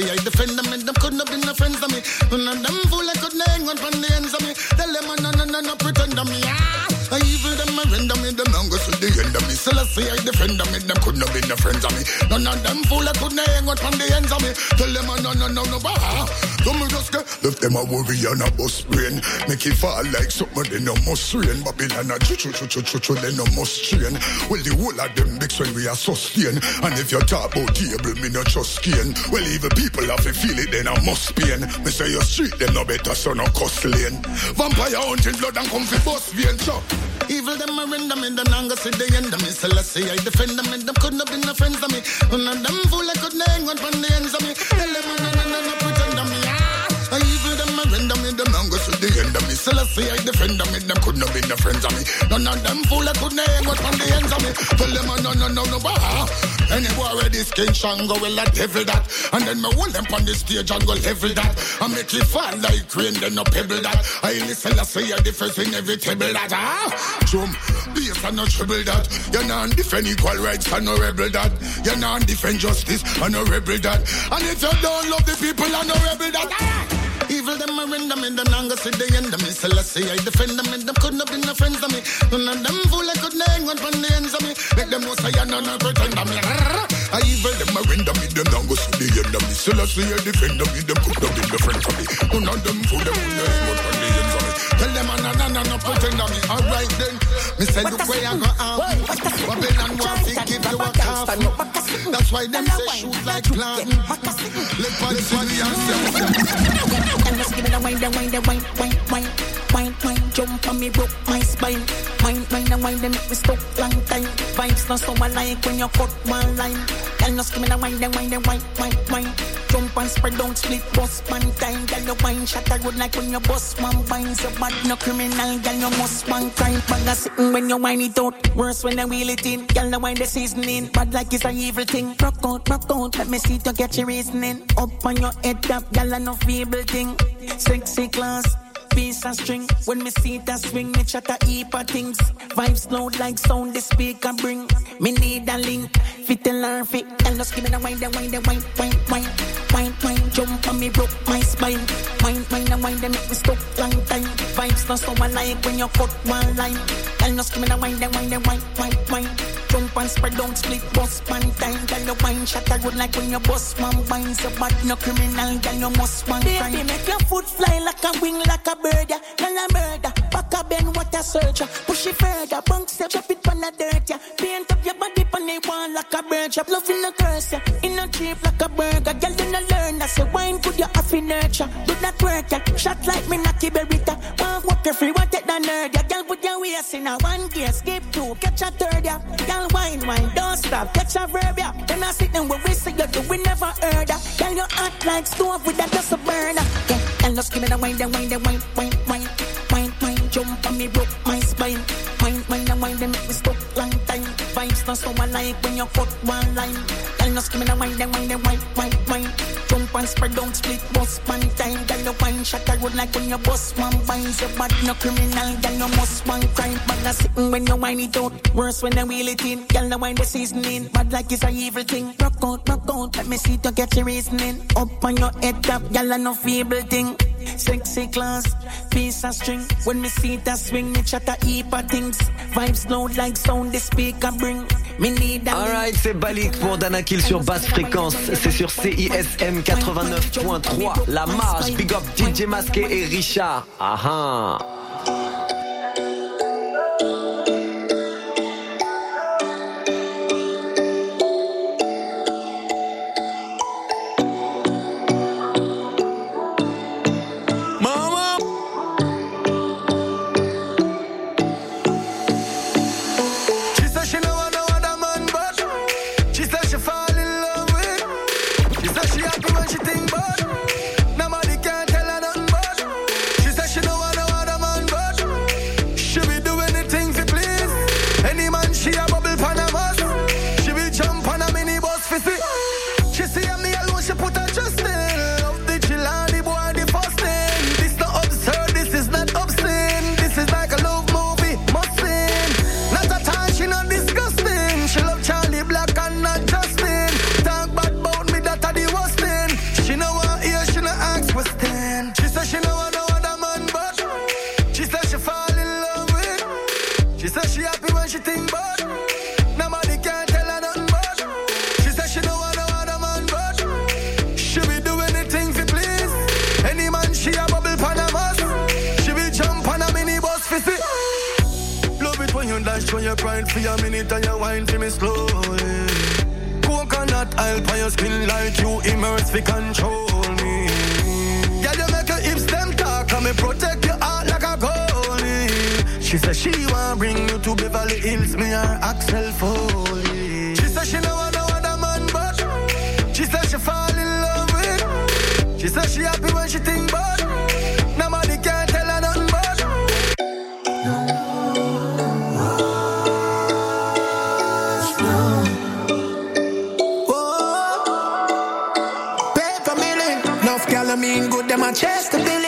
see, I defend them, couldn't have been no friends of me. None of them fool I couldn't hang on from the ends of me. Tell them, no, no, no, no, pretend of me. Ah. I evil them a render me, them I'm gonna the end of me. So let's see, I defend them, them couldn't have been no friends of me. None of them fool I couldn't hang on from the ends of me. Tell them, no, no, no, no, ah. So me just get left them a worry and a bus brain. Make it fall like something they no must rain. Babylon a chu chu chu chu chu chu they no must strain. Well the whole of them big when we are sustain. And if you talk about table, me no trust skin. Well even people have to feel it, then I must pain. Me say your street them no better, so no cost lane. Vampire hunting blood and come fi bust vein. So Evil them a render me, them not go see the end of me. Let's I defend them, and them couldn't have been no friends of me. None of them fool I couldn't hang on from the ends of me. Tell them, no, no, no, pretend of me. Ah. Evil them a render see, I defend them, and them couldn't have been no friends of me. None of them fool I couldn't hang on from the ends of me. Tell them, no, no, no, no, ah. Anywhere where this king shango will a devil that. And then me hold them on the stage and go level that. And make it fall like rain, then no pebble that. I listen, I say, I difference in every table that. Ah, Jum, bass and no trouble that. You're not defend equal rights and no rebel that. You're not defend justice and no rebel that. And if you don't love the people and no rebel that. Ah! Evil them a render me, then I'm gonna see the end of me. Let's see, I defend them, and them couldn't have been no friends of me. None of them fool I couldn't hang on from the ends of me. Make them know say I no no pretend of me. I evil them a render me, then I'm gonna see the end of me. See, I defend them, them couldn't have been no friends of me. None of them fool them couldn't hang on from Tell them I no no no no pretend me. Alright then, me say look where I go out. Babylon want to give you a cough. That's why them say shoot like plant. Let party see the answer. And just give me the wine, the wine, the wine, wine, wine, wine, wine. Jump on me, broke my spine. Wine, wine, the wine, they make me stuck long time. Vibes not so I like when you cut one line. And just give me the wine, the wine, the wine, wine, wine. Jump and spread out, split bust man time. Girl, you wine shot a road like when you bust man binds. Your bad no criminal, girl, you must man crime. Bag a sitting when you wine it out. Worse when I wheel it in. Girl, the wine the seasoning. Bad like it's a evil thing. Rock out, rock out. Let me see to get your reasoning. Up on your head top, girl, no feeble thing. Sexy class. Piece of string. When me see that swing, me chat a heap of things. Vibes loud like sound the speaker bring. Me need a link. Fit and learn fit. Girl, just give me the wine, the wine, the wine, wine, wine. Wine, wine, jump on me, broke my spine. Wine, wine, the wine, they make me stuck long time. Vibes not so alike when you cut one line. Girl, just give me the wine, the wine, the wine, wine, wine. Jump and spread out, split bust man time. Girl, the wine shot a good like when you bust man binds. Your bad no criminal, girl, you must man. Baby, make your foot fly like a wing, like a bird. yeah. Girl, a murder. Back a bend, what a searcher. Push it further, bunk step, drop it on the dirt, yeah. Paint up your body on the wall like a bird shop. Love in the curse, yeah. In a cheap like a burger. Girl, you no learn that. Say wine good, you have to nurture. Do that work, yeah. Shot like me, Naki Berita. One walk you free, want take the nerd, yeah. Girl, put your waist in a one gear, skip two, catch a third, yeah. Girl, wine, wine, don't stop, catch a verb, yeah. Then I sit down where we say you do, we never heard that. Girl, you act like stove with that just a burner. Yeah, girl, just give me the wine, the wine, the wine, wine, wine. Jump on me, broke my spine. Wine, wine, the wine, they make me stuck long time. Vibes not so alike when you cut one line. Girl, just give me the wine, the wine, the wine, wine, wine. Jump and spread out, split bust man time. Girl, the wine shot a road like when you bust man binds. Your bad no criminal, girl, you must man crime. Bad a sitting when you wine it out. Worse when you wheel it in. Girl, the wine the seasoning. Bad like it's a evil thing. Rock out, rock out. Let me see to get your reasoning. Up on your head top, girl, I no feeble thing. Sexy class, piece of string. When me see that swing, me chat a heap of things. Vibes loud like sound the speaker bring. Alright, c'est Balik pour Dana Kill sur basse fréquence. C'est sur CISM 89.3. La marge, big up DJ Masqué et Richard. Ah for a minute and you wine for me slowly. Coconut oil on your skin like you immerse for control me. Girl, you make your hips them talk and me protect your heart like a goalie. She said she want bring you to Beverly Hills, me her Axel Foley. She said she know no other man, but she said she fall in love with. She said she happy when she think, but that my chest a bit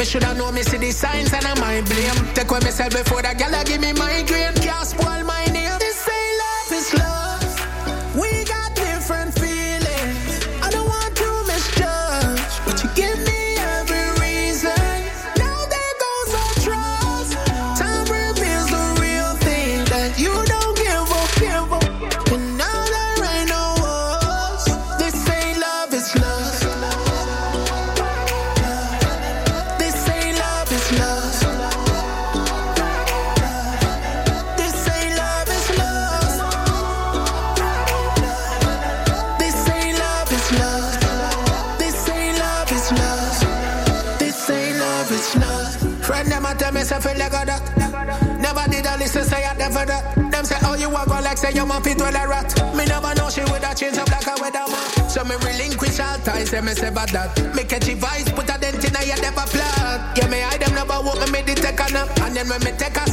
Me shoulda know me see the signs and I might blame. Take away myself before the gal say you man fit with a rat. Me never know she woulda change up like a weather man. So me relinquish all ties, say me bad that. Me catch a vice, put a dent in a your never plot. Yeah me hide them never walk me me take a nap, and then when me take a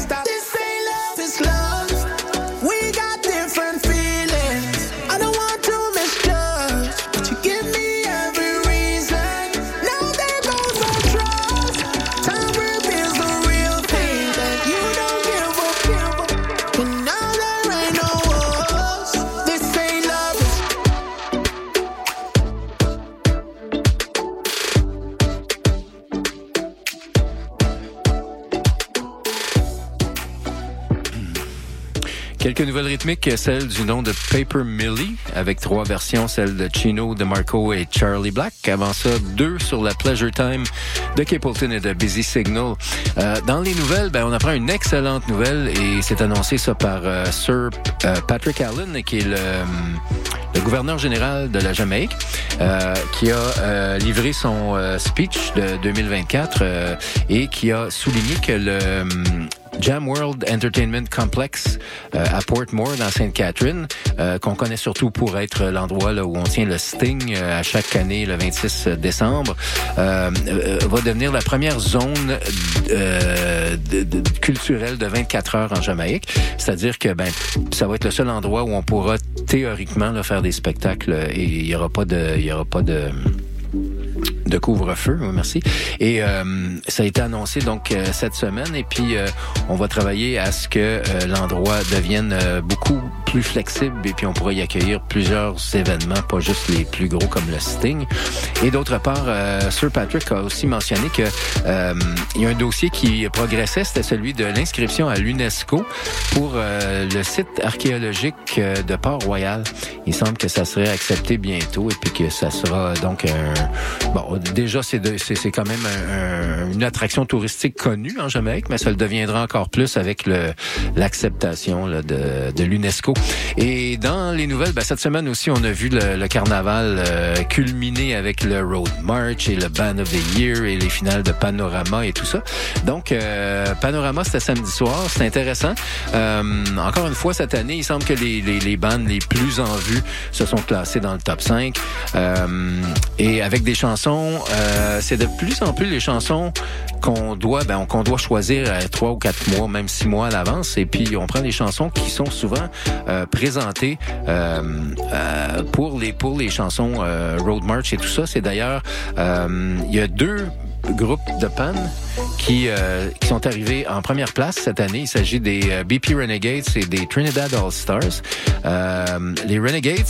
Celle du nom de Paper Millie, avec trois versions, celle de Chino, de Marco et Charlie Black. Avant ça, deux sur la Pleasure Time de Capleton et de Busy Signal. Euh, dans les nouvelles, ben, on apprend une excellente nouvelle et c'est annoncé ça par euh, Sir euh, Patrick Allen, qui est le, gouverneur général de la Jamaïque, qui a livré son speech de 2024 euh, et qui a souligné que le Jam World Entertainment Complex euh, à Portmore dans Sainte-Catherine, euh, qu'on connaît surtout pour être l'endroit là, où on tient le Sting euh, à chaque année le 26 décembre, euh, euh, va devenir la première zone euh, de- de- culturelle de 24 heures en Jamaïque. C'est-à-dire que ben ça va être le seul endroit où on pourra théoriquement là, faire des spectacles et il y aura pas de il y aura pas de de couvre-feu, merci. Et euh, ça a été annoncé donc euh, cette semaine et puis euh, on va travailler à ce que euh, l'endroit devienne euh, beaucoup plus flexible et puis on pourra y accueillir plusieurs événements, pas juste les plus gros comme le Sting. Et d'autre part, euh, Sir Patrick a aussi mentionné que il y a un dossier qui progressait, c'était celui de l'inscription à l'UNESCO pour le site archéologique de Port-Royal. Il semble que ça serait accepté bientôt et puis que ça sera donc un bon déjà c'est quand même un- une attraction touristique connue en Jamaïque, mais ça le deviendra encore plus avec l'acceptation de, l'UNESCO. Et dans les nouvelles, ben, cette semaine aussi, on a vu le, carnaval euh, culminer avec le Road March et le Band of the Year et les finales de Panorama et tout ça. Donc, euh, Panorama, c'était samedi soir, c'est intéressant. Euh, encore une fois, cette année, il semble que les, les, bandes les plus en vue se sont classées dans le top 5. Euh, et avec des chansons, euh, c'est de plus en plus les chansons qu'on doit, ben, qu'on doit choisir euh, trois ou quatre mois, même six mois à l'avance. Et puis, on prend les chansons qui sont souvent euh, présentées pour les pour les chansons Road March et tout ça. C'est d'ailleurs, il y a deux groupes de pan qui, qui sont arrivés en première place cette année. Il s'agit des BP Renegades et des Trinidad All Stars. Les Renegades,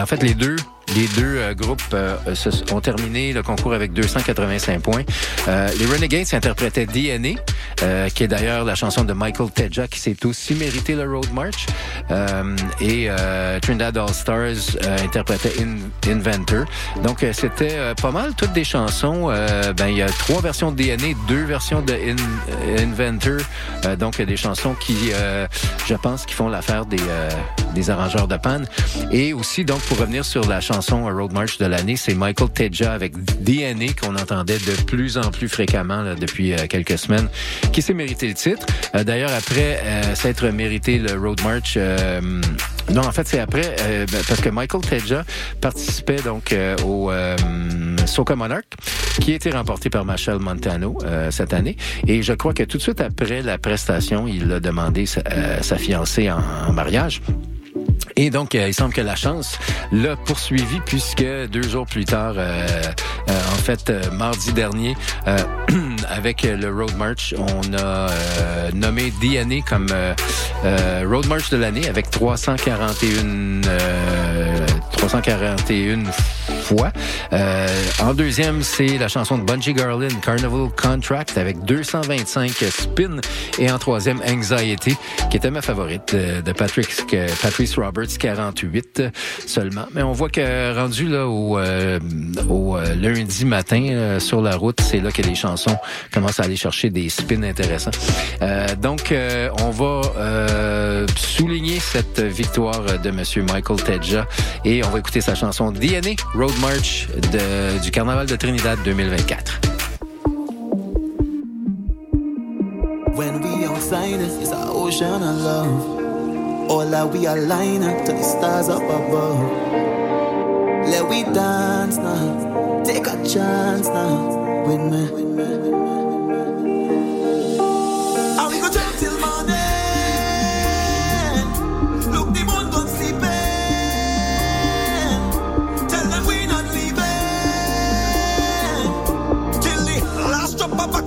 en fait, les deux les deux euh, groupes euh, se- ont terminé le concours avec 285 points. Euh, les Renegades interprétaient DNA, euh, qui est d'ailleurs la chanson de Michael Tedja, qui s'est aussi mérité le Road March. Euh, et euh, Trinidad All Stars interprétait In- Inventor. Donc, c'était pas mal toutes des chansons. Ben, il y a trois versions de DNA, deux versions de In- Inventor. Donc, des chansons qui, je pense, qui font l'affaire des, des arrangeurs de panne. Et aussi, donc, pour revenir sur la chanson Road March de l'année, c'est Michael Tedja avec DNA qu'on entendait de plus en plus fréquemment depuis euh, quelques semaines, qui s'est mérité le titre. Euh, D'ailleurs, après euh, s'être mérité le Road March, non, en fait, c'est après, ben, parce que Michael Tedja participait donc au Soca Monarch, qui a été remporté par Michel Montano cette année. Et je crois que tout de suite après la prestation, il a demandé sa, fiancée en mariage. Et donc, euh, il semble que la chance l'a poursuivi puisque deux jours plus tard, euh, euh, en fait, euh, mardi dernier, euh, (clears throat) avec le Road March, on a nommé DNA comme Road March de l'année avec 341, euh, 341 fois. En deuxième, c'est la chanson de Bungie Garlin, Carnival Contract, avec 225 spins. Et en troisième, Anxiety, qui était ma favorite de, Patrick, que- Patrice Roberts, 48 seulement. Mais on voit que rendu là au, euh, euh, lundi matin euh, sur la route, c'est là que les chansons commencent à aller chercher des spins intéressants. Donc, on va souligner cette victoire de Monsieur Michael Tedja et on va écouter sa chanson DNA Road March du Carnaval de Trinidad 2024. When we outside, it's an ocean of love. All that we align up to the stars up above. Let we dance now, take a chance now. With me.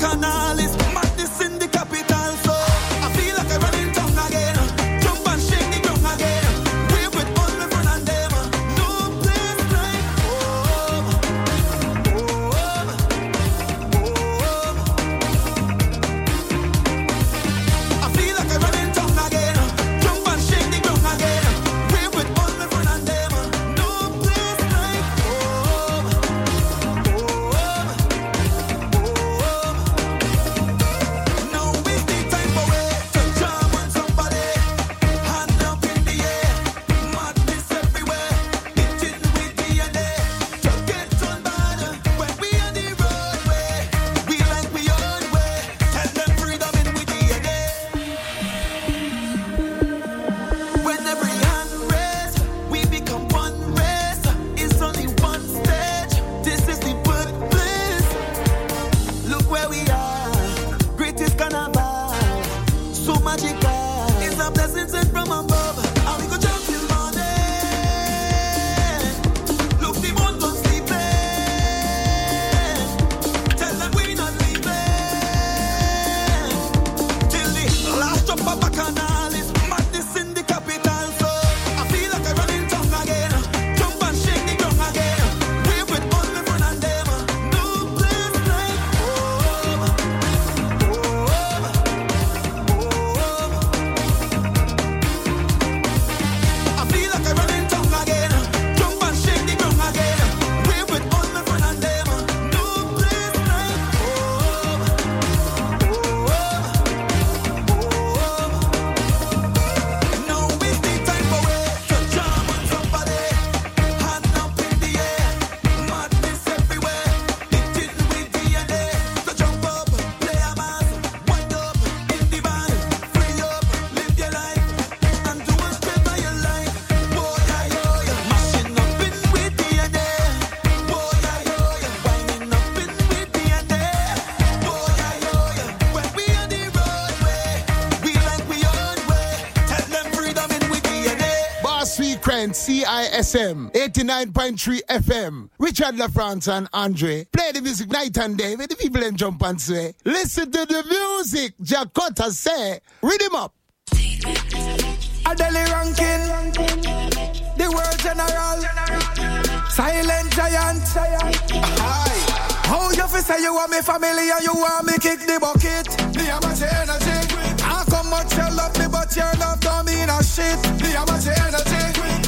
Jump till Frequent CISM 89.3 FM. Richard LaFrance and Andre. Play the music night and day. Where the people them jump and sway. Listen to the music. Jakota say. Read him up. A daily ranking, the world general, silent giant. Aye. How you fi say you want me family and you want me kick the bucket? Me have much energy. How come much you love me but your love don't mean a shit? Me have much energy.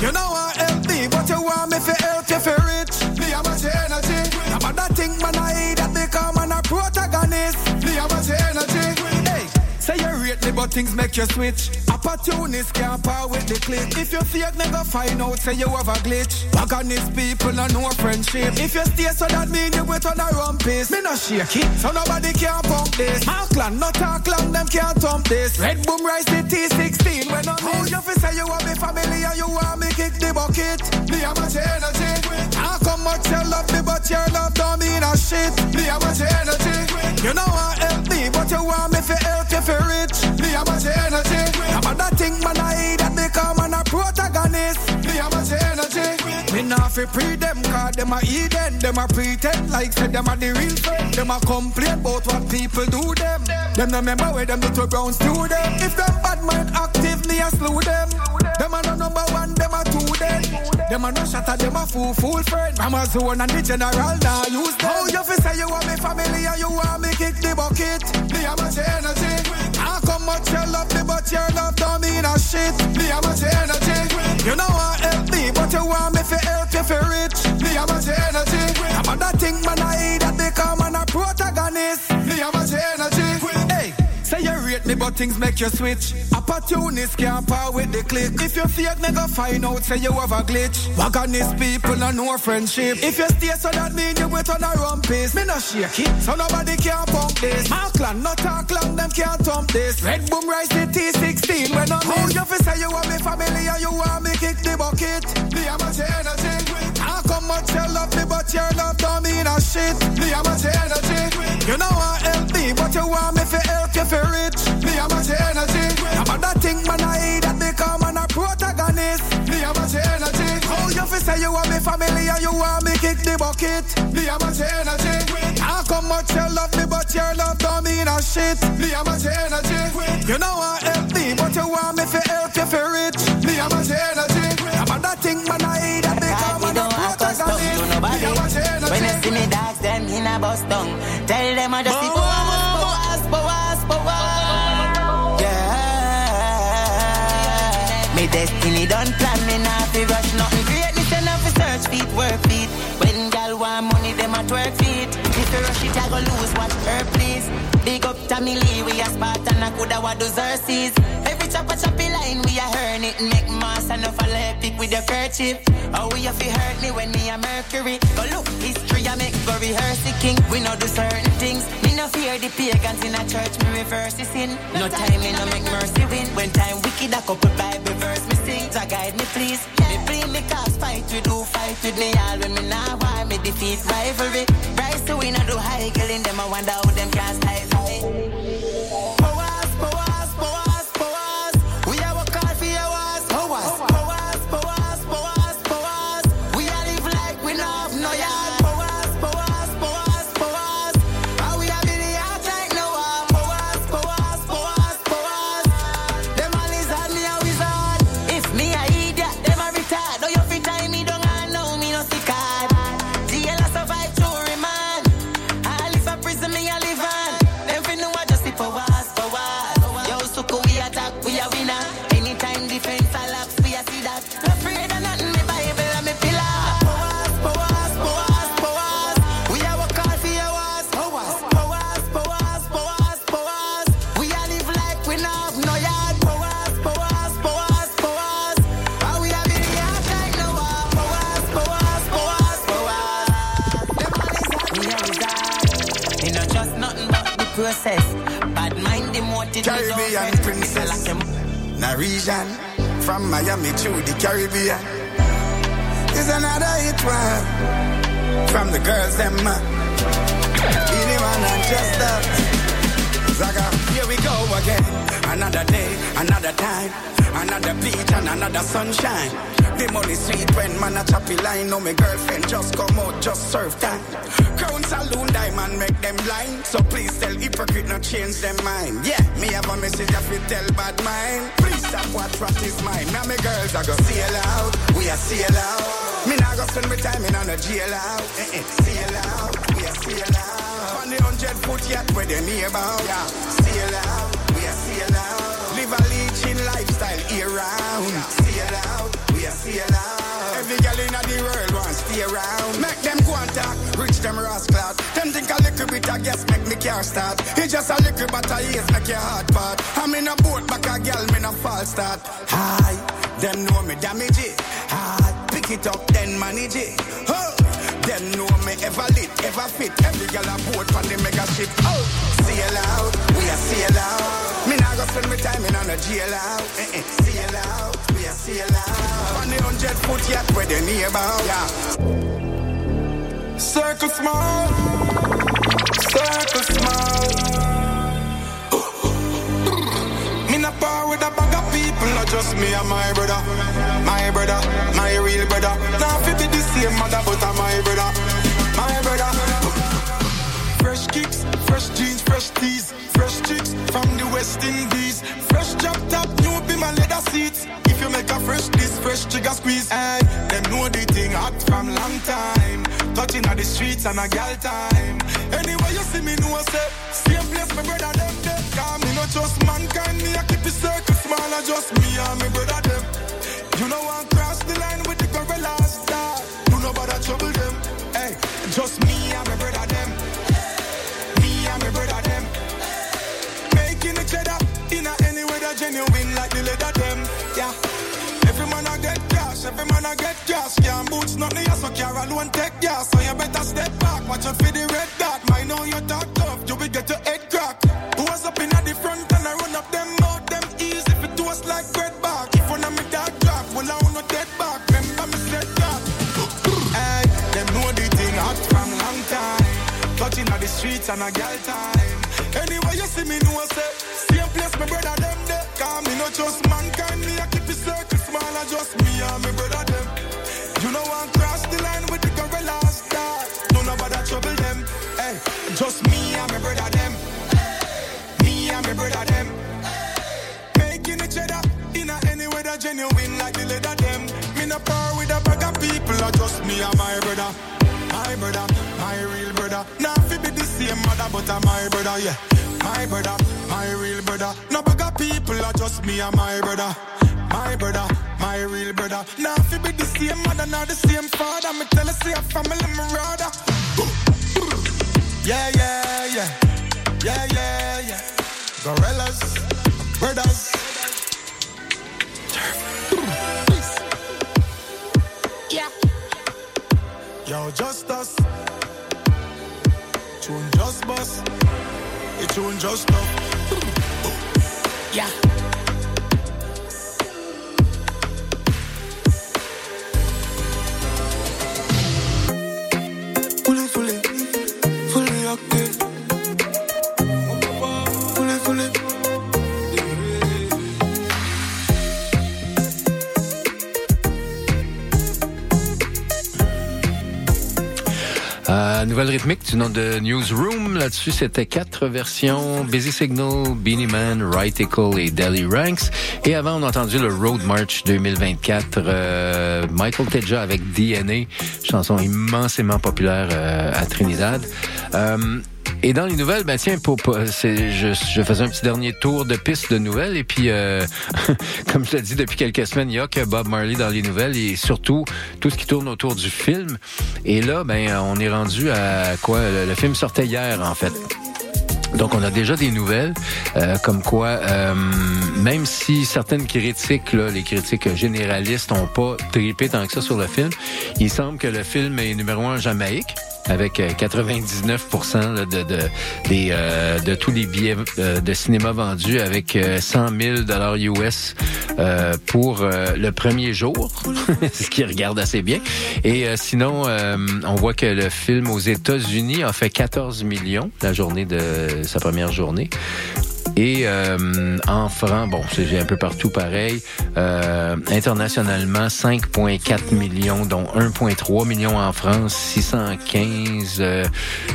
You know I help healthy, but you want me fi help you fi rich? Me have much energy. About that thing man I eat that become an a protagonist. Me have much energy. Hey, say you rate me, but things make you switch. Opportunists can't power with the click. If you fake, never find out, say you have a glitch. Wagonist people no know friendship. If you stay, so that mean you wait on a rumpus. Me no shake it, so nobody can pump this. Markland, not talk long, them can't thump this. Red boom rise the T16 when I'm How you fi say you want me family and you want me kick the bucket? Me have much energy. How come much you love me, but your love don't mean a shit? Me have much energy. You know I help me, but you want me fi help you fi rich. Me have much energy. A thing man I that become an a protagonist. Me have much energy. Me nah fi pre them cause them a Eden. Them a pretend like say them a the real friend. Them a complain about what people do them. Them no remember where them little browns do them. If them bad mind active, me a slew them. Them a no number one, them a two them. Them a no shatter, them a fool fool friend. I'm a and the general now use them. How you fi say you want me family and you want me kick the bucket? Me have much energy. How come much you love me, but your love don't mean a shit? Me have much energy. You know I help me, but you want me fi help you fi rich. Me have much energy. I'm a that thing man I that become an a protagonist. But things make you switch. Opportunists can't power with the click. If you fake, go find out, say you have a glitch. Wagonist people and no friendship. If you stay, so that mean you wait on a rumpus. Me no shake it, so nobody can pump this. Markland, no talk long, them can't thump this. Red boom rise the T16 when I'm How you fi say you want me family and you want me kick the bucket? Me much energy. How come much you love me, but your love don't mean a shit? Me much energy. You know I help me, but you want me fi help you fi rich. Me have much energy. I'm a that thing man I that become an a protagonist. Me have much energy. How you fi say you want me family and you want me kick the bucket? Me have much energy. How come much you love me, but your love don't mean a shit? Me have much energy. You know I help me, but you want me fi help you fi rich. Me have much energy. I'm a that thing man I that become an a protagonist. Me have much energy. When you see me dogs, them in a bus down. Tell them I just see powers, it, lose, watch her please. Big up Tammy Lee, we a Spartan, I coulda what those Xerxes. Every chopper choppy line, we a earn it. Make mass and off a epic with your kerchief. Oh, we have to hurt me when me a Mercury. Go look, history I make go rehearse the king. We know do certain things. Me no fear the pagans in a church, me reverse the sin. No time, me no make mercy win. When time wicked, a couple Bible verse me sing. To guide me please. Me play me cause fight we do, fight with me all when me now why me defeat rivalry. Rise to win, I do high girl in them, I wonder how them can style. Powers, powers, Caribbean princess. Norwegian. From Miami to the Caribbean. Is another hit one. From the girls, them. uh, Anyone and just that. Zaga, here we go again. Another day, another time. Another beach and another sunshine. The money sweet when man a choppy line. No, my girlfriend just come out, just serve time. Crown saloon diamond make them blind. So please tell hypocrite not change them mind. Yeah, me have a message if you tell bad mind. Please stop what is mine. Now my girls are go sail out, we are sail out. Me nah go spend my time in on a jail out. Eh eh, sail out, we are sail out. Foot yacht where they near about. Yeah, sail out, we are sail out. Live a leeching lifestyle year round. Sail out, we are sail out. Every girl in the world wants to stay around. Make them go and talk, reach them rascal. Them think a little bit, I guess, make me car start. It just a little bit of ease, make your heart part. I'm in a boat, back a girl, me no false start. Hi, them know me damage it. Hi, pick it up, then manage it. Oh. Them know me ever lit, ever fit. Every girl a boat on the mega ship. Oh, sail out, we a sail out. Me nah go spend my time in on a jail out. Eh eh, sail out, we a sail out. On the hundred foot yacht where they near about. Yeah. Circle small, circle small. Me not bar with a bag of people, not just me and my brother. My brother, my real brother. Now fit be the same mother, but I'm my brother. My brother. Fresh kicks, fresh jeans, fresh tees, fresh chicks from the West Indies. Fresh drop top, leather seats. If you make a fresh this, fresh trigger squeeze. Hey, them know the thing hot from long time. Touching at the streets and a gal time. Anyway, you see me know say, same place my brother them there. Cause me not just mankind, me I keep the circle small, I just me and my brother them. You know I cross the line with the gorillas, dog. Do no bother trouble them. Hey, just me and my brother them. Me and my brother them. Making each other in a any weather genuine like the. Yeah. Every man I get cash, every man I get cash. Yeah, boots not the so car alone take gas. So you better step back, watch out for the red dot. Mind know you talk tough, you will get your head cracked. Who was up in at the front and I run up them out them easy. If it was like bread back, if one of me dog drop, well I want no dead back. Remember me said that. Hey, them know the thing hot from long time. Touching at the streets and a gal time. Anyway, you see me know I say, same place my brother. Cause me no just mankind, me I keep the circle small, I just me and my brother them. You know I cross the line with the gorillas, dog. Don't that trouble them. Hey, just me and my brother them. Me and my brother them. Making each other in a any weather genuine like the leather them. Me no par with a bag of people, or just me and my brother. My brother, my real brother. Now fi be the same mother, but I'm my brother, yeah. My brother, my real brother. No of people, or just me and my brother. My brother, my real brother. Now fi be the same mother, not the same father. Me tell her say a family me rather. Yeah, yeah, yeah. Yeah, yeah, yeah. Gorillas, brothers. Yeah. Yo, just us. Tune just bust. It tune just up. Yeah. Fully, fully, fully active. Euh, nouvelle rythmique du nom de Newsroom. Là-dessus, c'était quatre versions. Busy Signal, Beanie Man, Right Equal et Delhi Ranks. Et avant, on a entendu le Road March 2024. euh, Michael Teja avec DNA, chanson immensément populaire euh, à Trinidad. Et dans les nouvelles, ben tiens, pour, pour- je, je faisais un petit dernier tour de piste de nouvelles et puis, euh, (laughs) comme je l'ai dit depuis quelques semaines, il y a que Bob Marley dans les nouvelles et surtout tout ce qui tourne autour du film. Et là, ben, on est rendu à quoi? Le, film sortait hier, en fait. Donc, on a déjà des nouvelles, euh, comme quoi, euh, même si certaines critiques, là, les critiques généralistes, ont pas trippé tant que ça sur le film, il semble que le film est numéro un en Jamaïque avec euh, 99% là, de, de, des, euh, de tous les billets euh, de cinéma vendus avec euh, 100 000 dollars US euh, pour euh, le premier jour, (laughs) ce qui regarde assez bien. Et euh, sinon, euh, on voit que le film aux États-Unis a fait 14 millions la journée de sa première journée. Et euh, en francs, bon, c'est un peu partout pareil. Euh, internationalement, 5,4 millions, dont 1,3 millions en France, 615 euh,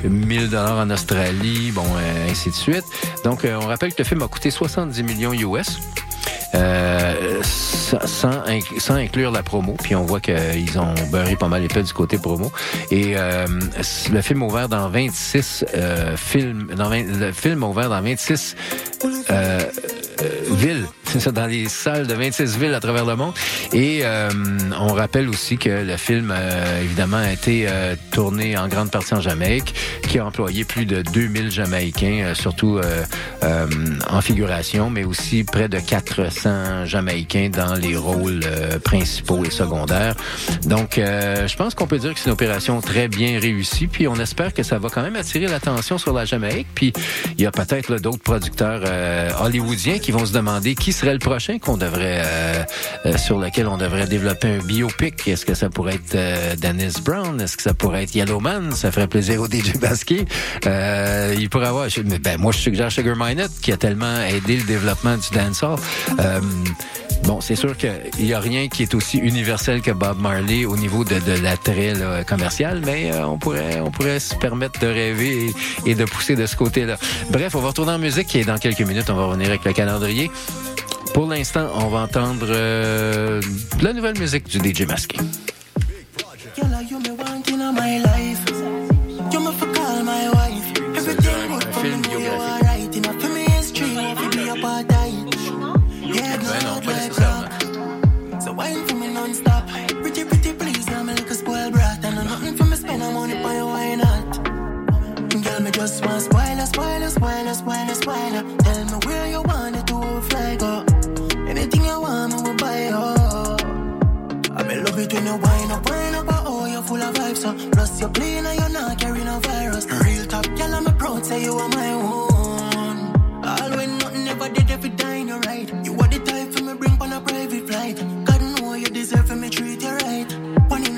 1000 dollars en Australie, bon, euh, ainsi de suite. Donc, euh, on rappelle que le film a coûté 70 millions US. Euh, sans, sans inc- sans inclure la promo, puis on voit qu'ils ont beurré pas mal les pets du côté promo. Et euh, le film ouvert dans 26 euh, films, dans 20 le film ouvert dans 26 euh, euh, villes (laughs) c'est ça, dans les salles de 26 villes à travers le monde. Et on rappelle aussi que le film, évidemment, a été tourné en grande partie en Jamaïque, qui a employé plus de 2000 Jamaïcains, surtout en figuration, mais aussi près de 400 Jamaïcains dans les rôles euh, principaux et secondaires. Donc, euh, je pense qu'on peut dire que c'est une opération très bien réussie, puis on espère que ça va quand même attirer l'attention sur la Jamaïque. Puis, il y a peut-être d'autres producteurs euh, hollywoodiens qui vont se demander qui serait le prochain qu'on devrait, euh, euh, sur lequel on devrait développer un biopic. Est-ce que ça pourrait être Dennis Brown? Est-ce que ça pourrait être Yellowman? Ça ferait plaisir au DJ Basquiat. Il pourrait avoir, ben, moi, je suggère Sugar Minott, qui a tellement aidé le développement du dancehall. Euh, Bon, c'est sûr qu'il n'y a rien qui est aussi universel que Bob Marley au niveau de, de l'attrait commercial, mais euh, on pourrait on pourrait se permettre de rêver et, et de pousser de ce côté-là. Bref, on va retourner en musique et dans quelques minutes, on va revenir avec le calendrier. Pour l'instant, on va entendre euh, la nouvelle musique du DJ masqué. Girl, are you wine for me non-stop. Pretty, pretty, please, I'm a little spoiled brat. And I'm nothing for me spend I'm for you, why not? Girl, me just want spoiler, spoiler, spoiler, spoiler, spoiler. Tell me where you want it to fly, go. Anything you want, me will buy, oh. I me love it when you wind up, wind up, oh, you're full of vibes, so Plus you're clean and you're not carrying no virus Real top, girl, I'm a proud, say you are my own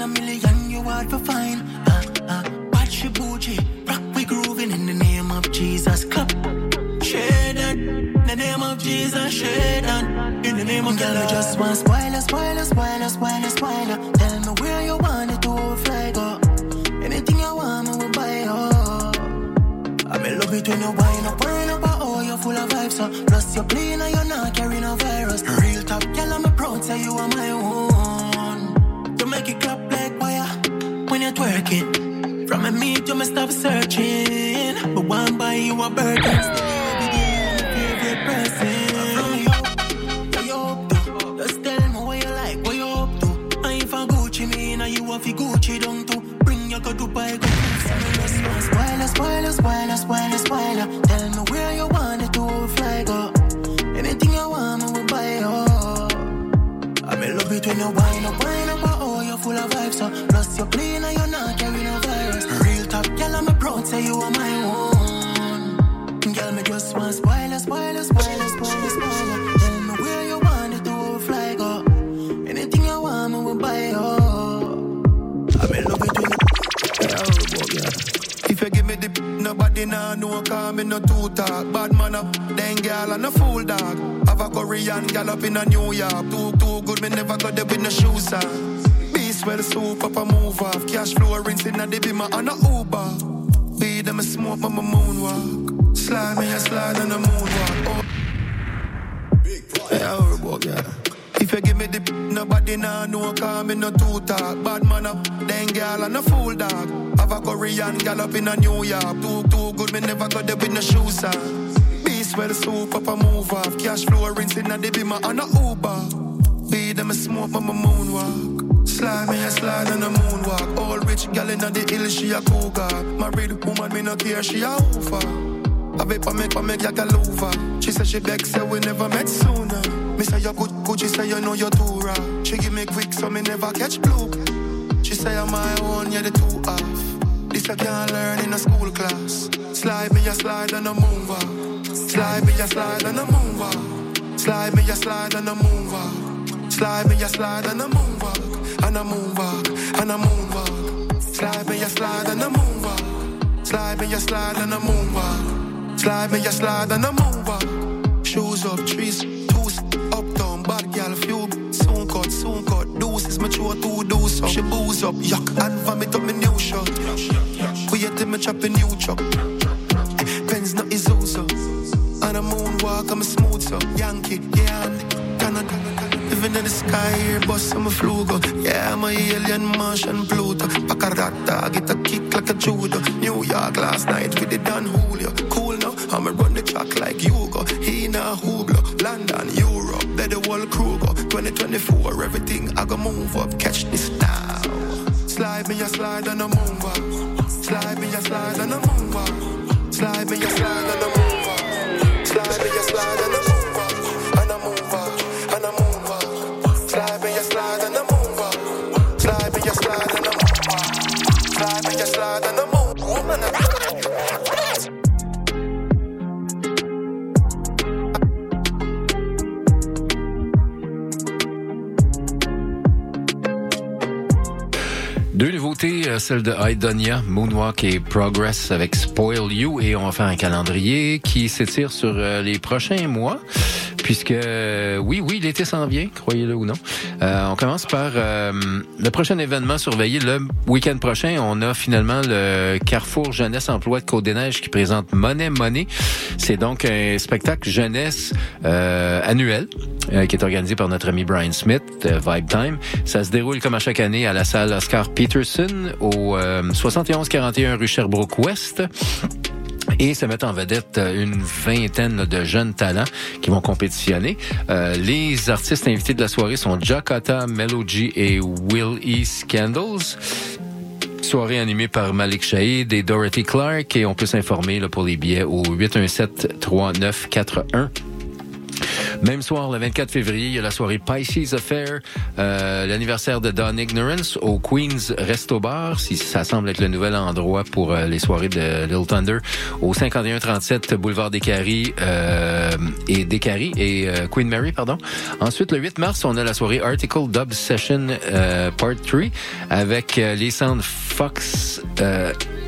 in a million, you for fine. Uh, uh, Watch your rock we grooving in the name of Jesus, in the name of Jesus, In the name of Girl, I just want spoiler, spoiler, spoiler, spoiler, spoiler. Tell me where you want it to fly, go. Anything you want, me will buy, oh I me love it when you wind up, wind up, oh You're full of vibes, so Plus you're clean and you're not carrying no virus. Real top, girl, I'm a proud, say you are my own. You make it clap when you twerk it. From a meet, you must stop searching. But one by you a burden. Still be the favorite person. You have Gucci down to bring your Dubai go. Spoiler, spoiler, spoiler, spoiler, spoiler. Tell me where you want to fly go. Anything you want, I will buy. Oh, I'm in love between you wine, wine. Vibes, so Plus you're clean and you're not carrying no virus. Real top, girl, I'm a proud, say you are my own. Girl, me just want spoiler, spoiler, spoiler, spoiler, spoiler Tell me where you want it to fly, go. Anything you want, me will buy, oh I me love it when you If you give me the nobody nah know call me no too talk. Bad man up, then girl and a fool dog. Have a Korean gal up in a New York. Too, too good, me never got there with no shoes on Beast well soup up a move off. Cash flow rinsing a the beamer on a Uber. Be them a smoke, but my moonwalk. Slide me a slide on the moonwalk. Oh. Yeah, horrible, yeah. If you give me the nobody nah know call me no two talk. Bad man up, then girl and a fool dog. Have a Korean gal up in a New York. Too, too good, me never got there with no shoes on. Beast well soup up a move off. Cash flow rinsing a the beamer on a Uber. Be them a smoke, but my moonwalk Slide me a slide on the moonwalk All rich gal in the hill, she a cougar Married woman, me no care, she a hoofer I bet I make, I make like a lover. She said she beg, say we never met sooner. Me say you good, good, she say you know you're too raw. She give me quick, so me never catch blue. She say I'm my own, yeah, the two off. This I can't learn in a school class. Slide me a slide on the moonwalk. Slide me a slide on the moonwalk. Slide me a slide on the moonwalk. Slide me a slide and a moonwalk. And a moonwalk, and a moonwalk. Slide me a slide and a moonwalk. Slide me a slide and a moonwalk. Slide me a slide and a moonwalk. Shoes up, trees, toes, up down, bad girl, few. Soon cut, soon cut, deuces, mature two deuce up. She booze up, yuck, and vomit up my new shirt. Wait me chop a new truck. Benz not Isuzu. On a moonwalk, I'm a smooth so Yankee, yeah, and Canada. Living in the sky, here, boss, I'm a flugo. Yeah, I'm a alien, Martian, Pluto. Pack a rat, get a kick like a judo. New York last night with the Don Julio. Cool now, I'ma run the track like you go. He na Hublo, London, Europe, there the whole crew go. 2024, everything I go move up. Catch this now. Slide me a slide a move up. Slide me a slide a move up. Slide me a slide a move up. Slide me a slide. Euh, celle de Idonia, Moonwalk et Progress avec Spoil You. Et on va faire un calendrier qui s'étire sur euh, les prochains mois. Puisque, oui, oui, l'été s'en vient, croyez-le ou non. Euh, on commence par euh, le prochain événement surveillé. Le week-end prochain, on a finalement le Carrefour Jeunesse Emploi de Côte-des-Neiges qui présente Monnaie Monnaie. C'est donc un spectacle jeunesse euh, annuel qui est organisé par notre ami Brian Smith, Vibe Time. Ça se déroule comme à chaque année à la salle Oscar Peterson au euh, 7141 rue Sherbrooke-Ouest et se mettent en vedette euh, une vingtaine de jeunes talents qui vont compétitionner. Euh, les artistes invités de la soirée sont Jakata, Melody et Will E. Scandals. Soirée animée par Malik Shahid et Dorothy Clark et on peut s'informer pour les billets au 817-3941. Même soir, le 24 février, il y a la soirée Pisces Affair, euh, l'anniversaire de Don Ignorance au Queen's Resto Bar, si ça semble être le nouvel endroit pour euh, les soirées de Little Thunder, au 5137 boulevard des Caries euh, et des Caries et euh, Queen Mary, pardon. Ensuite, le 8 mars, on a la soirée Article Dub Session euh, Part 3 avec les sounds Fox.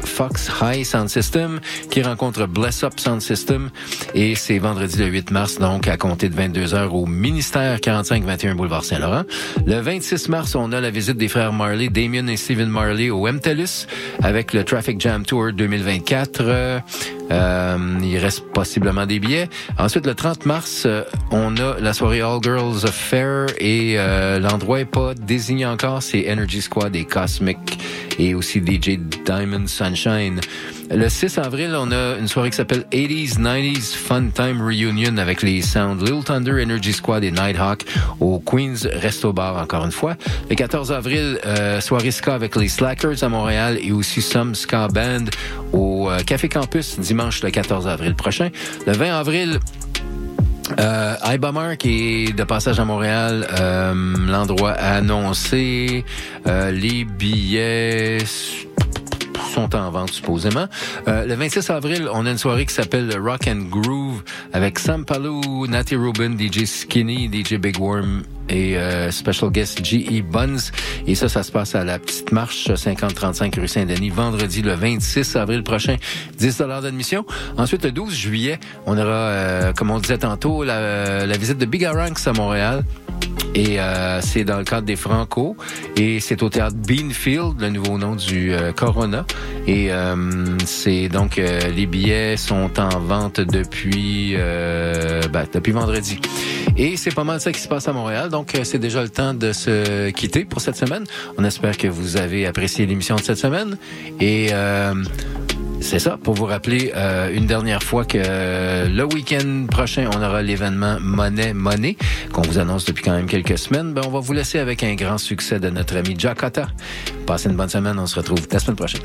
Fox High Sound System qui rencontre Bless Up Sound System et c'est vendredi le 8 mars donc à compter de 22h au ministère 45-21 boulevard Saint-Laurent. Le 26 mars, on a la visite des frères Marley, Damien et Stephen Marley au MTELUS avec le Traffic Jam Tour 2024. Euh, euh, il reste possiblement des billets. Ensuite, le 30 mars, euh, on a la soirée All Girls Affair et euh, l'endroit est pas désigné encore, c'est Energy Squad et Cosmic et aussi DJ Diamond Le 6 avril, on a une soirée qui s'appelle 80s, 90s Fun Time Reunion avec les sounds Little Thunder, Energy Squad et Nighthawk au Queen's Resto Bar, encore une fois. Le 14 avril, euh, soirée ska avec les Slackers à Montréal et aussi Some Ska Band au euh, Café Campus dimanche le 14 avril prochain. Le 20 avril, euh, Ibamar qui est de passage à Montréal, euh, l'endroit annoncé, les billets sont en vente supposément. Euh, le 26 avril, on a une soirée qui s'appelle le Rock and Groove avec Sam Palou, Natty Rubin, DJ Skinny, DJ Big Worm et euh, special guest G.E. Buns. Et ça, ça se passe à la Petite Marche 5035 rue Saint-Denis, vendredi le 26 avril prochain. 10 d'admission. Ensuite, le 12 juillet, on aura, euh, comme on disait tantôt, la, la visite de Big Ranks à Montréal. Et euh, c'est dans le cadre des Franco. Et c'est au théâtre Beanfield, le nouveau nom du euh, Corona. Et euh, c'est donc euh, les billets sont en vente depuis euh, ben, depuis vendredi. Et c'est pas mal ça qui se passe à Montréal. Donc euh, c'est déjà le temps de se quitter pour cette semaine. On espère que vous avez apprécié l'émission de cette semaine. Et euh, c'est ça, pour vous rappeler euh, une dernière fois que le week-end prochain, on aura l'événement Monnaie Monnaie, qu'on vous annonce depuis quand même quelques semaines. Ben, on va vous laisser avec un grand succès de notre ami Jakata. Passez une bonne semaine, on se retrouve la semaine prochaine.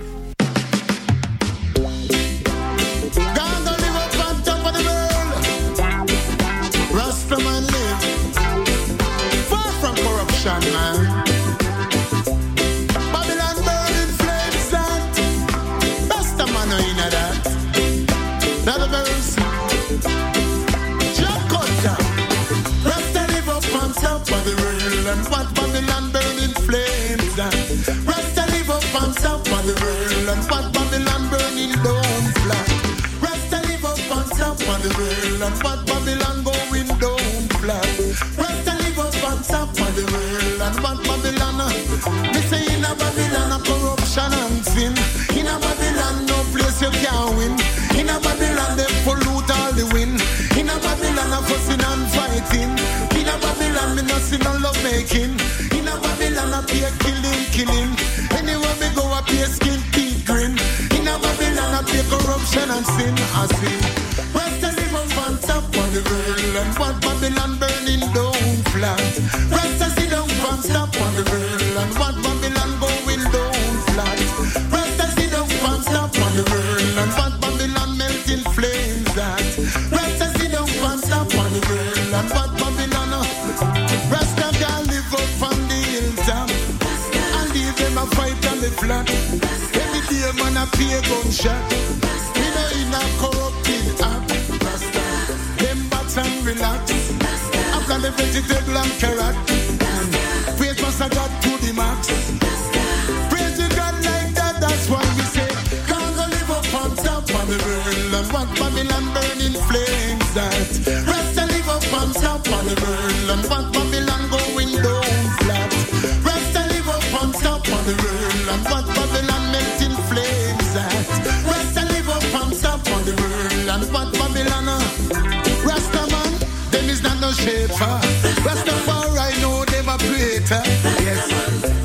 And Babylon burning down flat. Live up on top of the and Babylon going down flat. Live up on top of the and Babylon. Uh. Me say in a Babylon a corruption and sin. In a Babylon no place you can win. In a Babylon they pollute all the wind. In a Babylon a fussing and fighting. In a Babylon me no see no love making. In a Babylon a killing, killing. Anywhere me go up the corruption and sin I see. Where's the living on top of the girl and what paper. Rastafari know them a greater. Yes.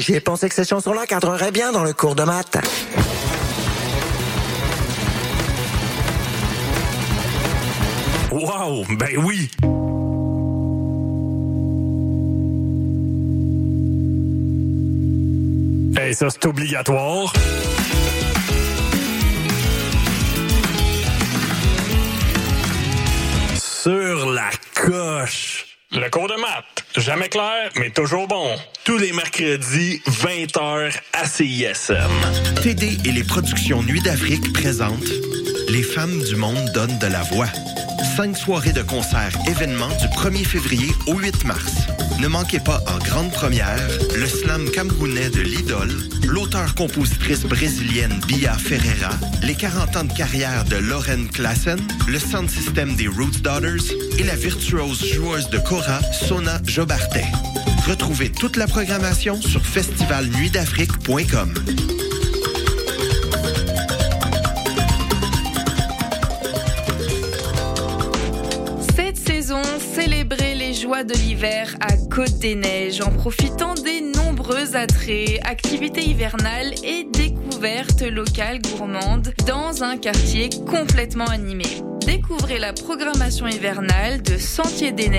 j'ai pensé que ces chansons-là cadreraient bien dans le cours de maths. Waouh, ben oui Et ça, c'est obligatoire. Jamais clair, mais toujours bon. Tous les mercredis, 20h à CISM. TD et les productions Nuit d'Afrique présentent Les femmes du monde donnent de la voix. Cinq soirées de concerts événements du 1er février au 8 mars. Ne manquez pas en grande première le slam camerounais de l'idole, l'auteur-compositrice brésilienne Bia Ferreira les 40 ans de carrière de Lauren Klassen, le sound system des Roots Daughters et la virtuose joueuse de Cora, Sona Jobartet. Retrouvez toute la programmation sur festivalnuitdafrique.com. Cette saison, célébrez les joies de l'hiver à Côte des Neiges en profitant des nombreux attraits, activités hivernales et locale, gourmande, dans un quartier complètement animé. Découvrez la programmation hivernale de Sentier des Neiges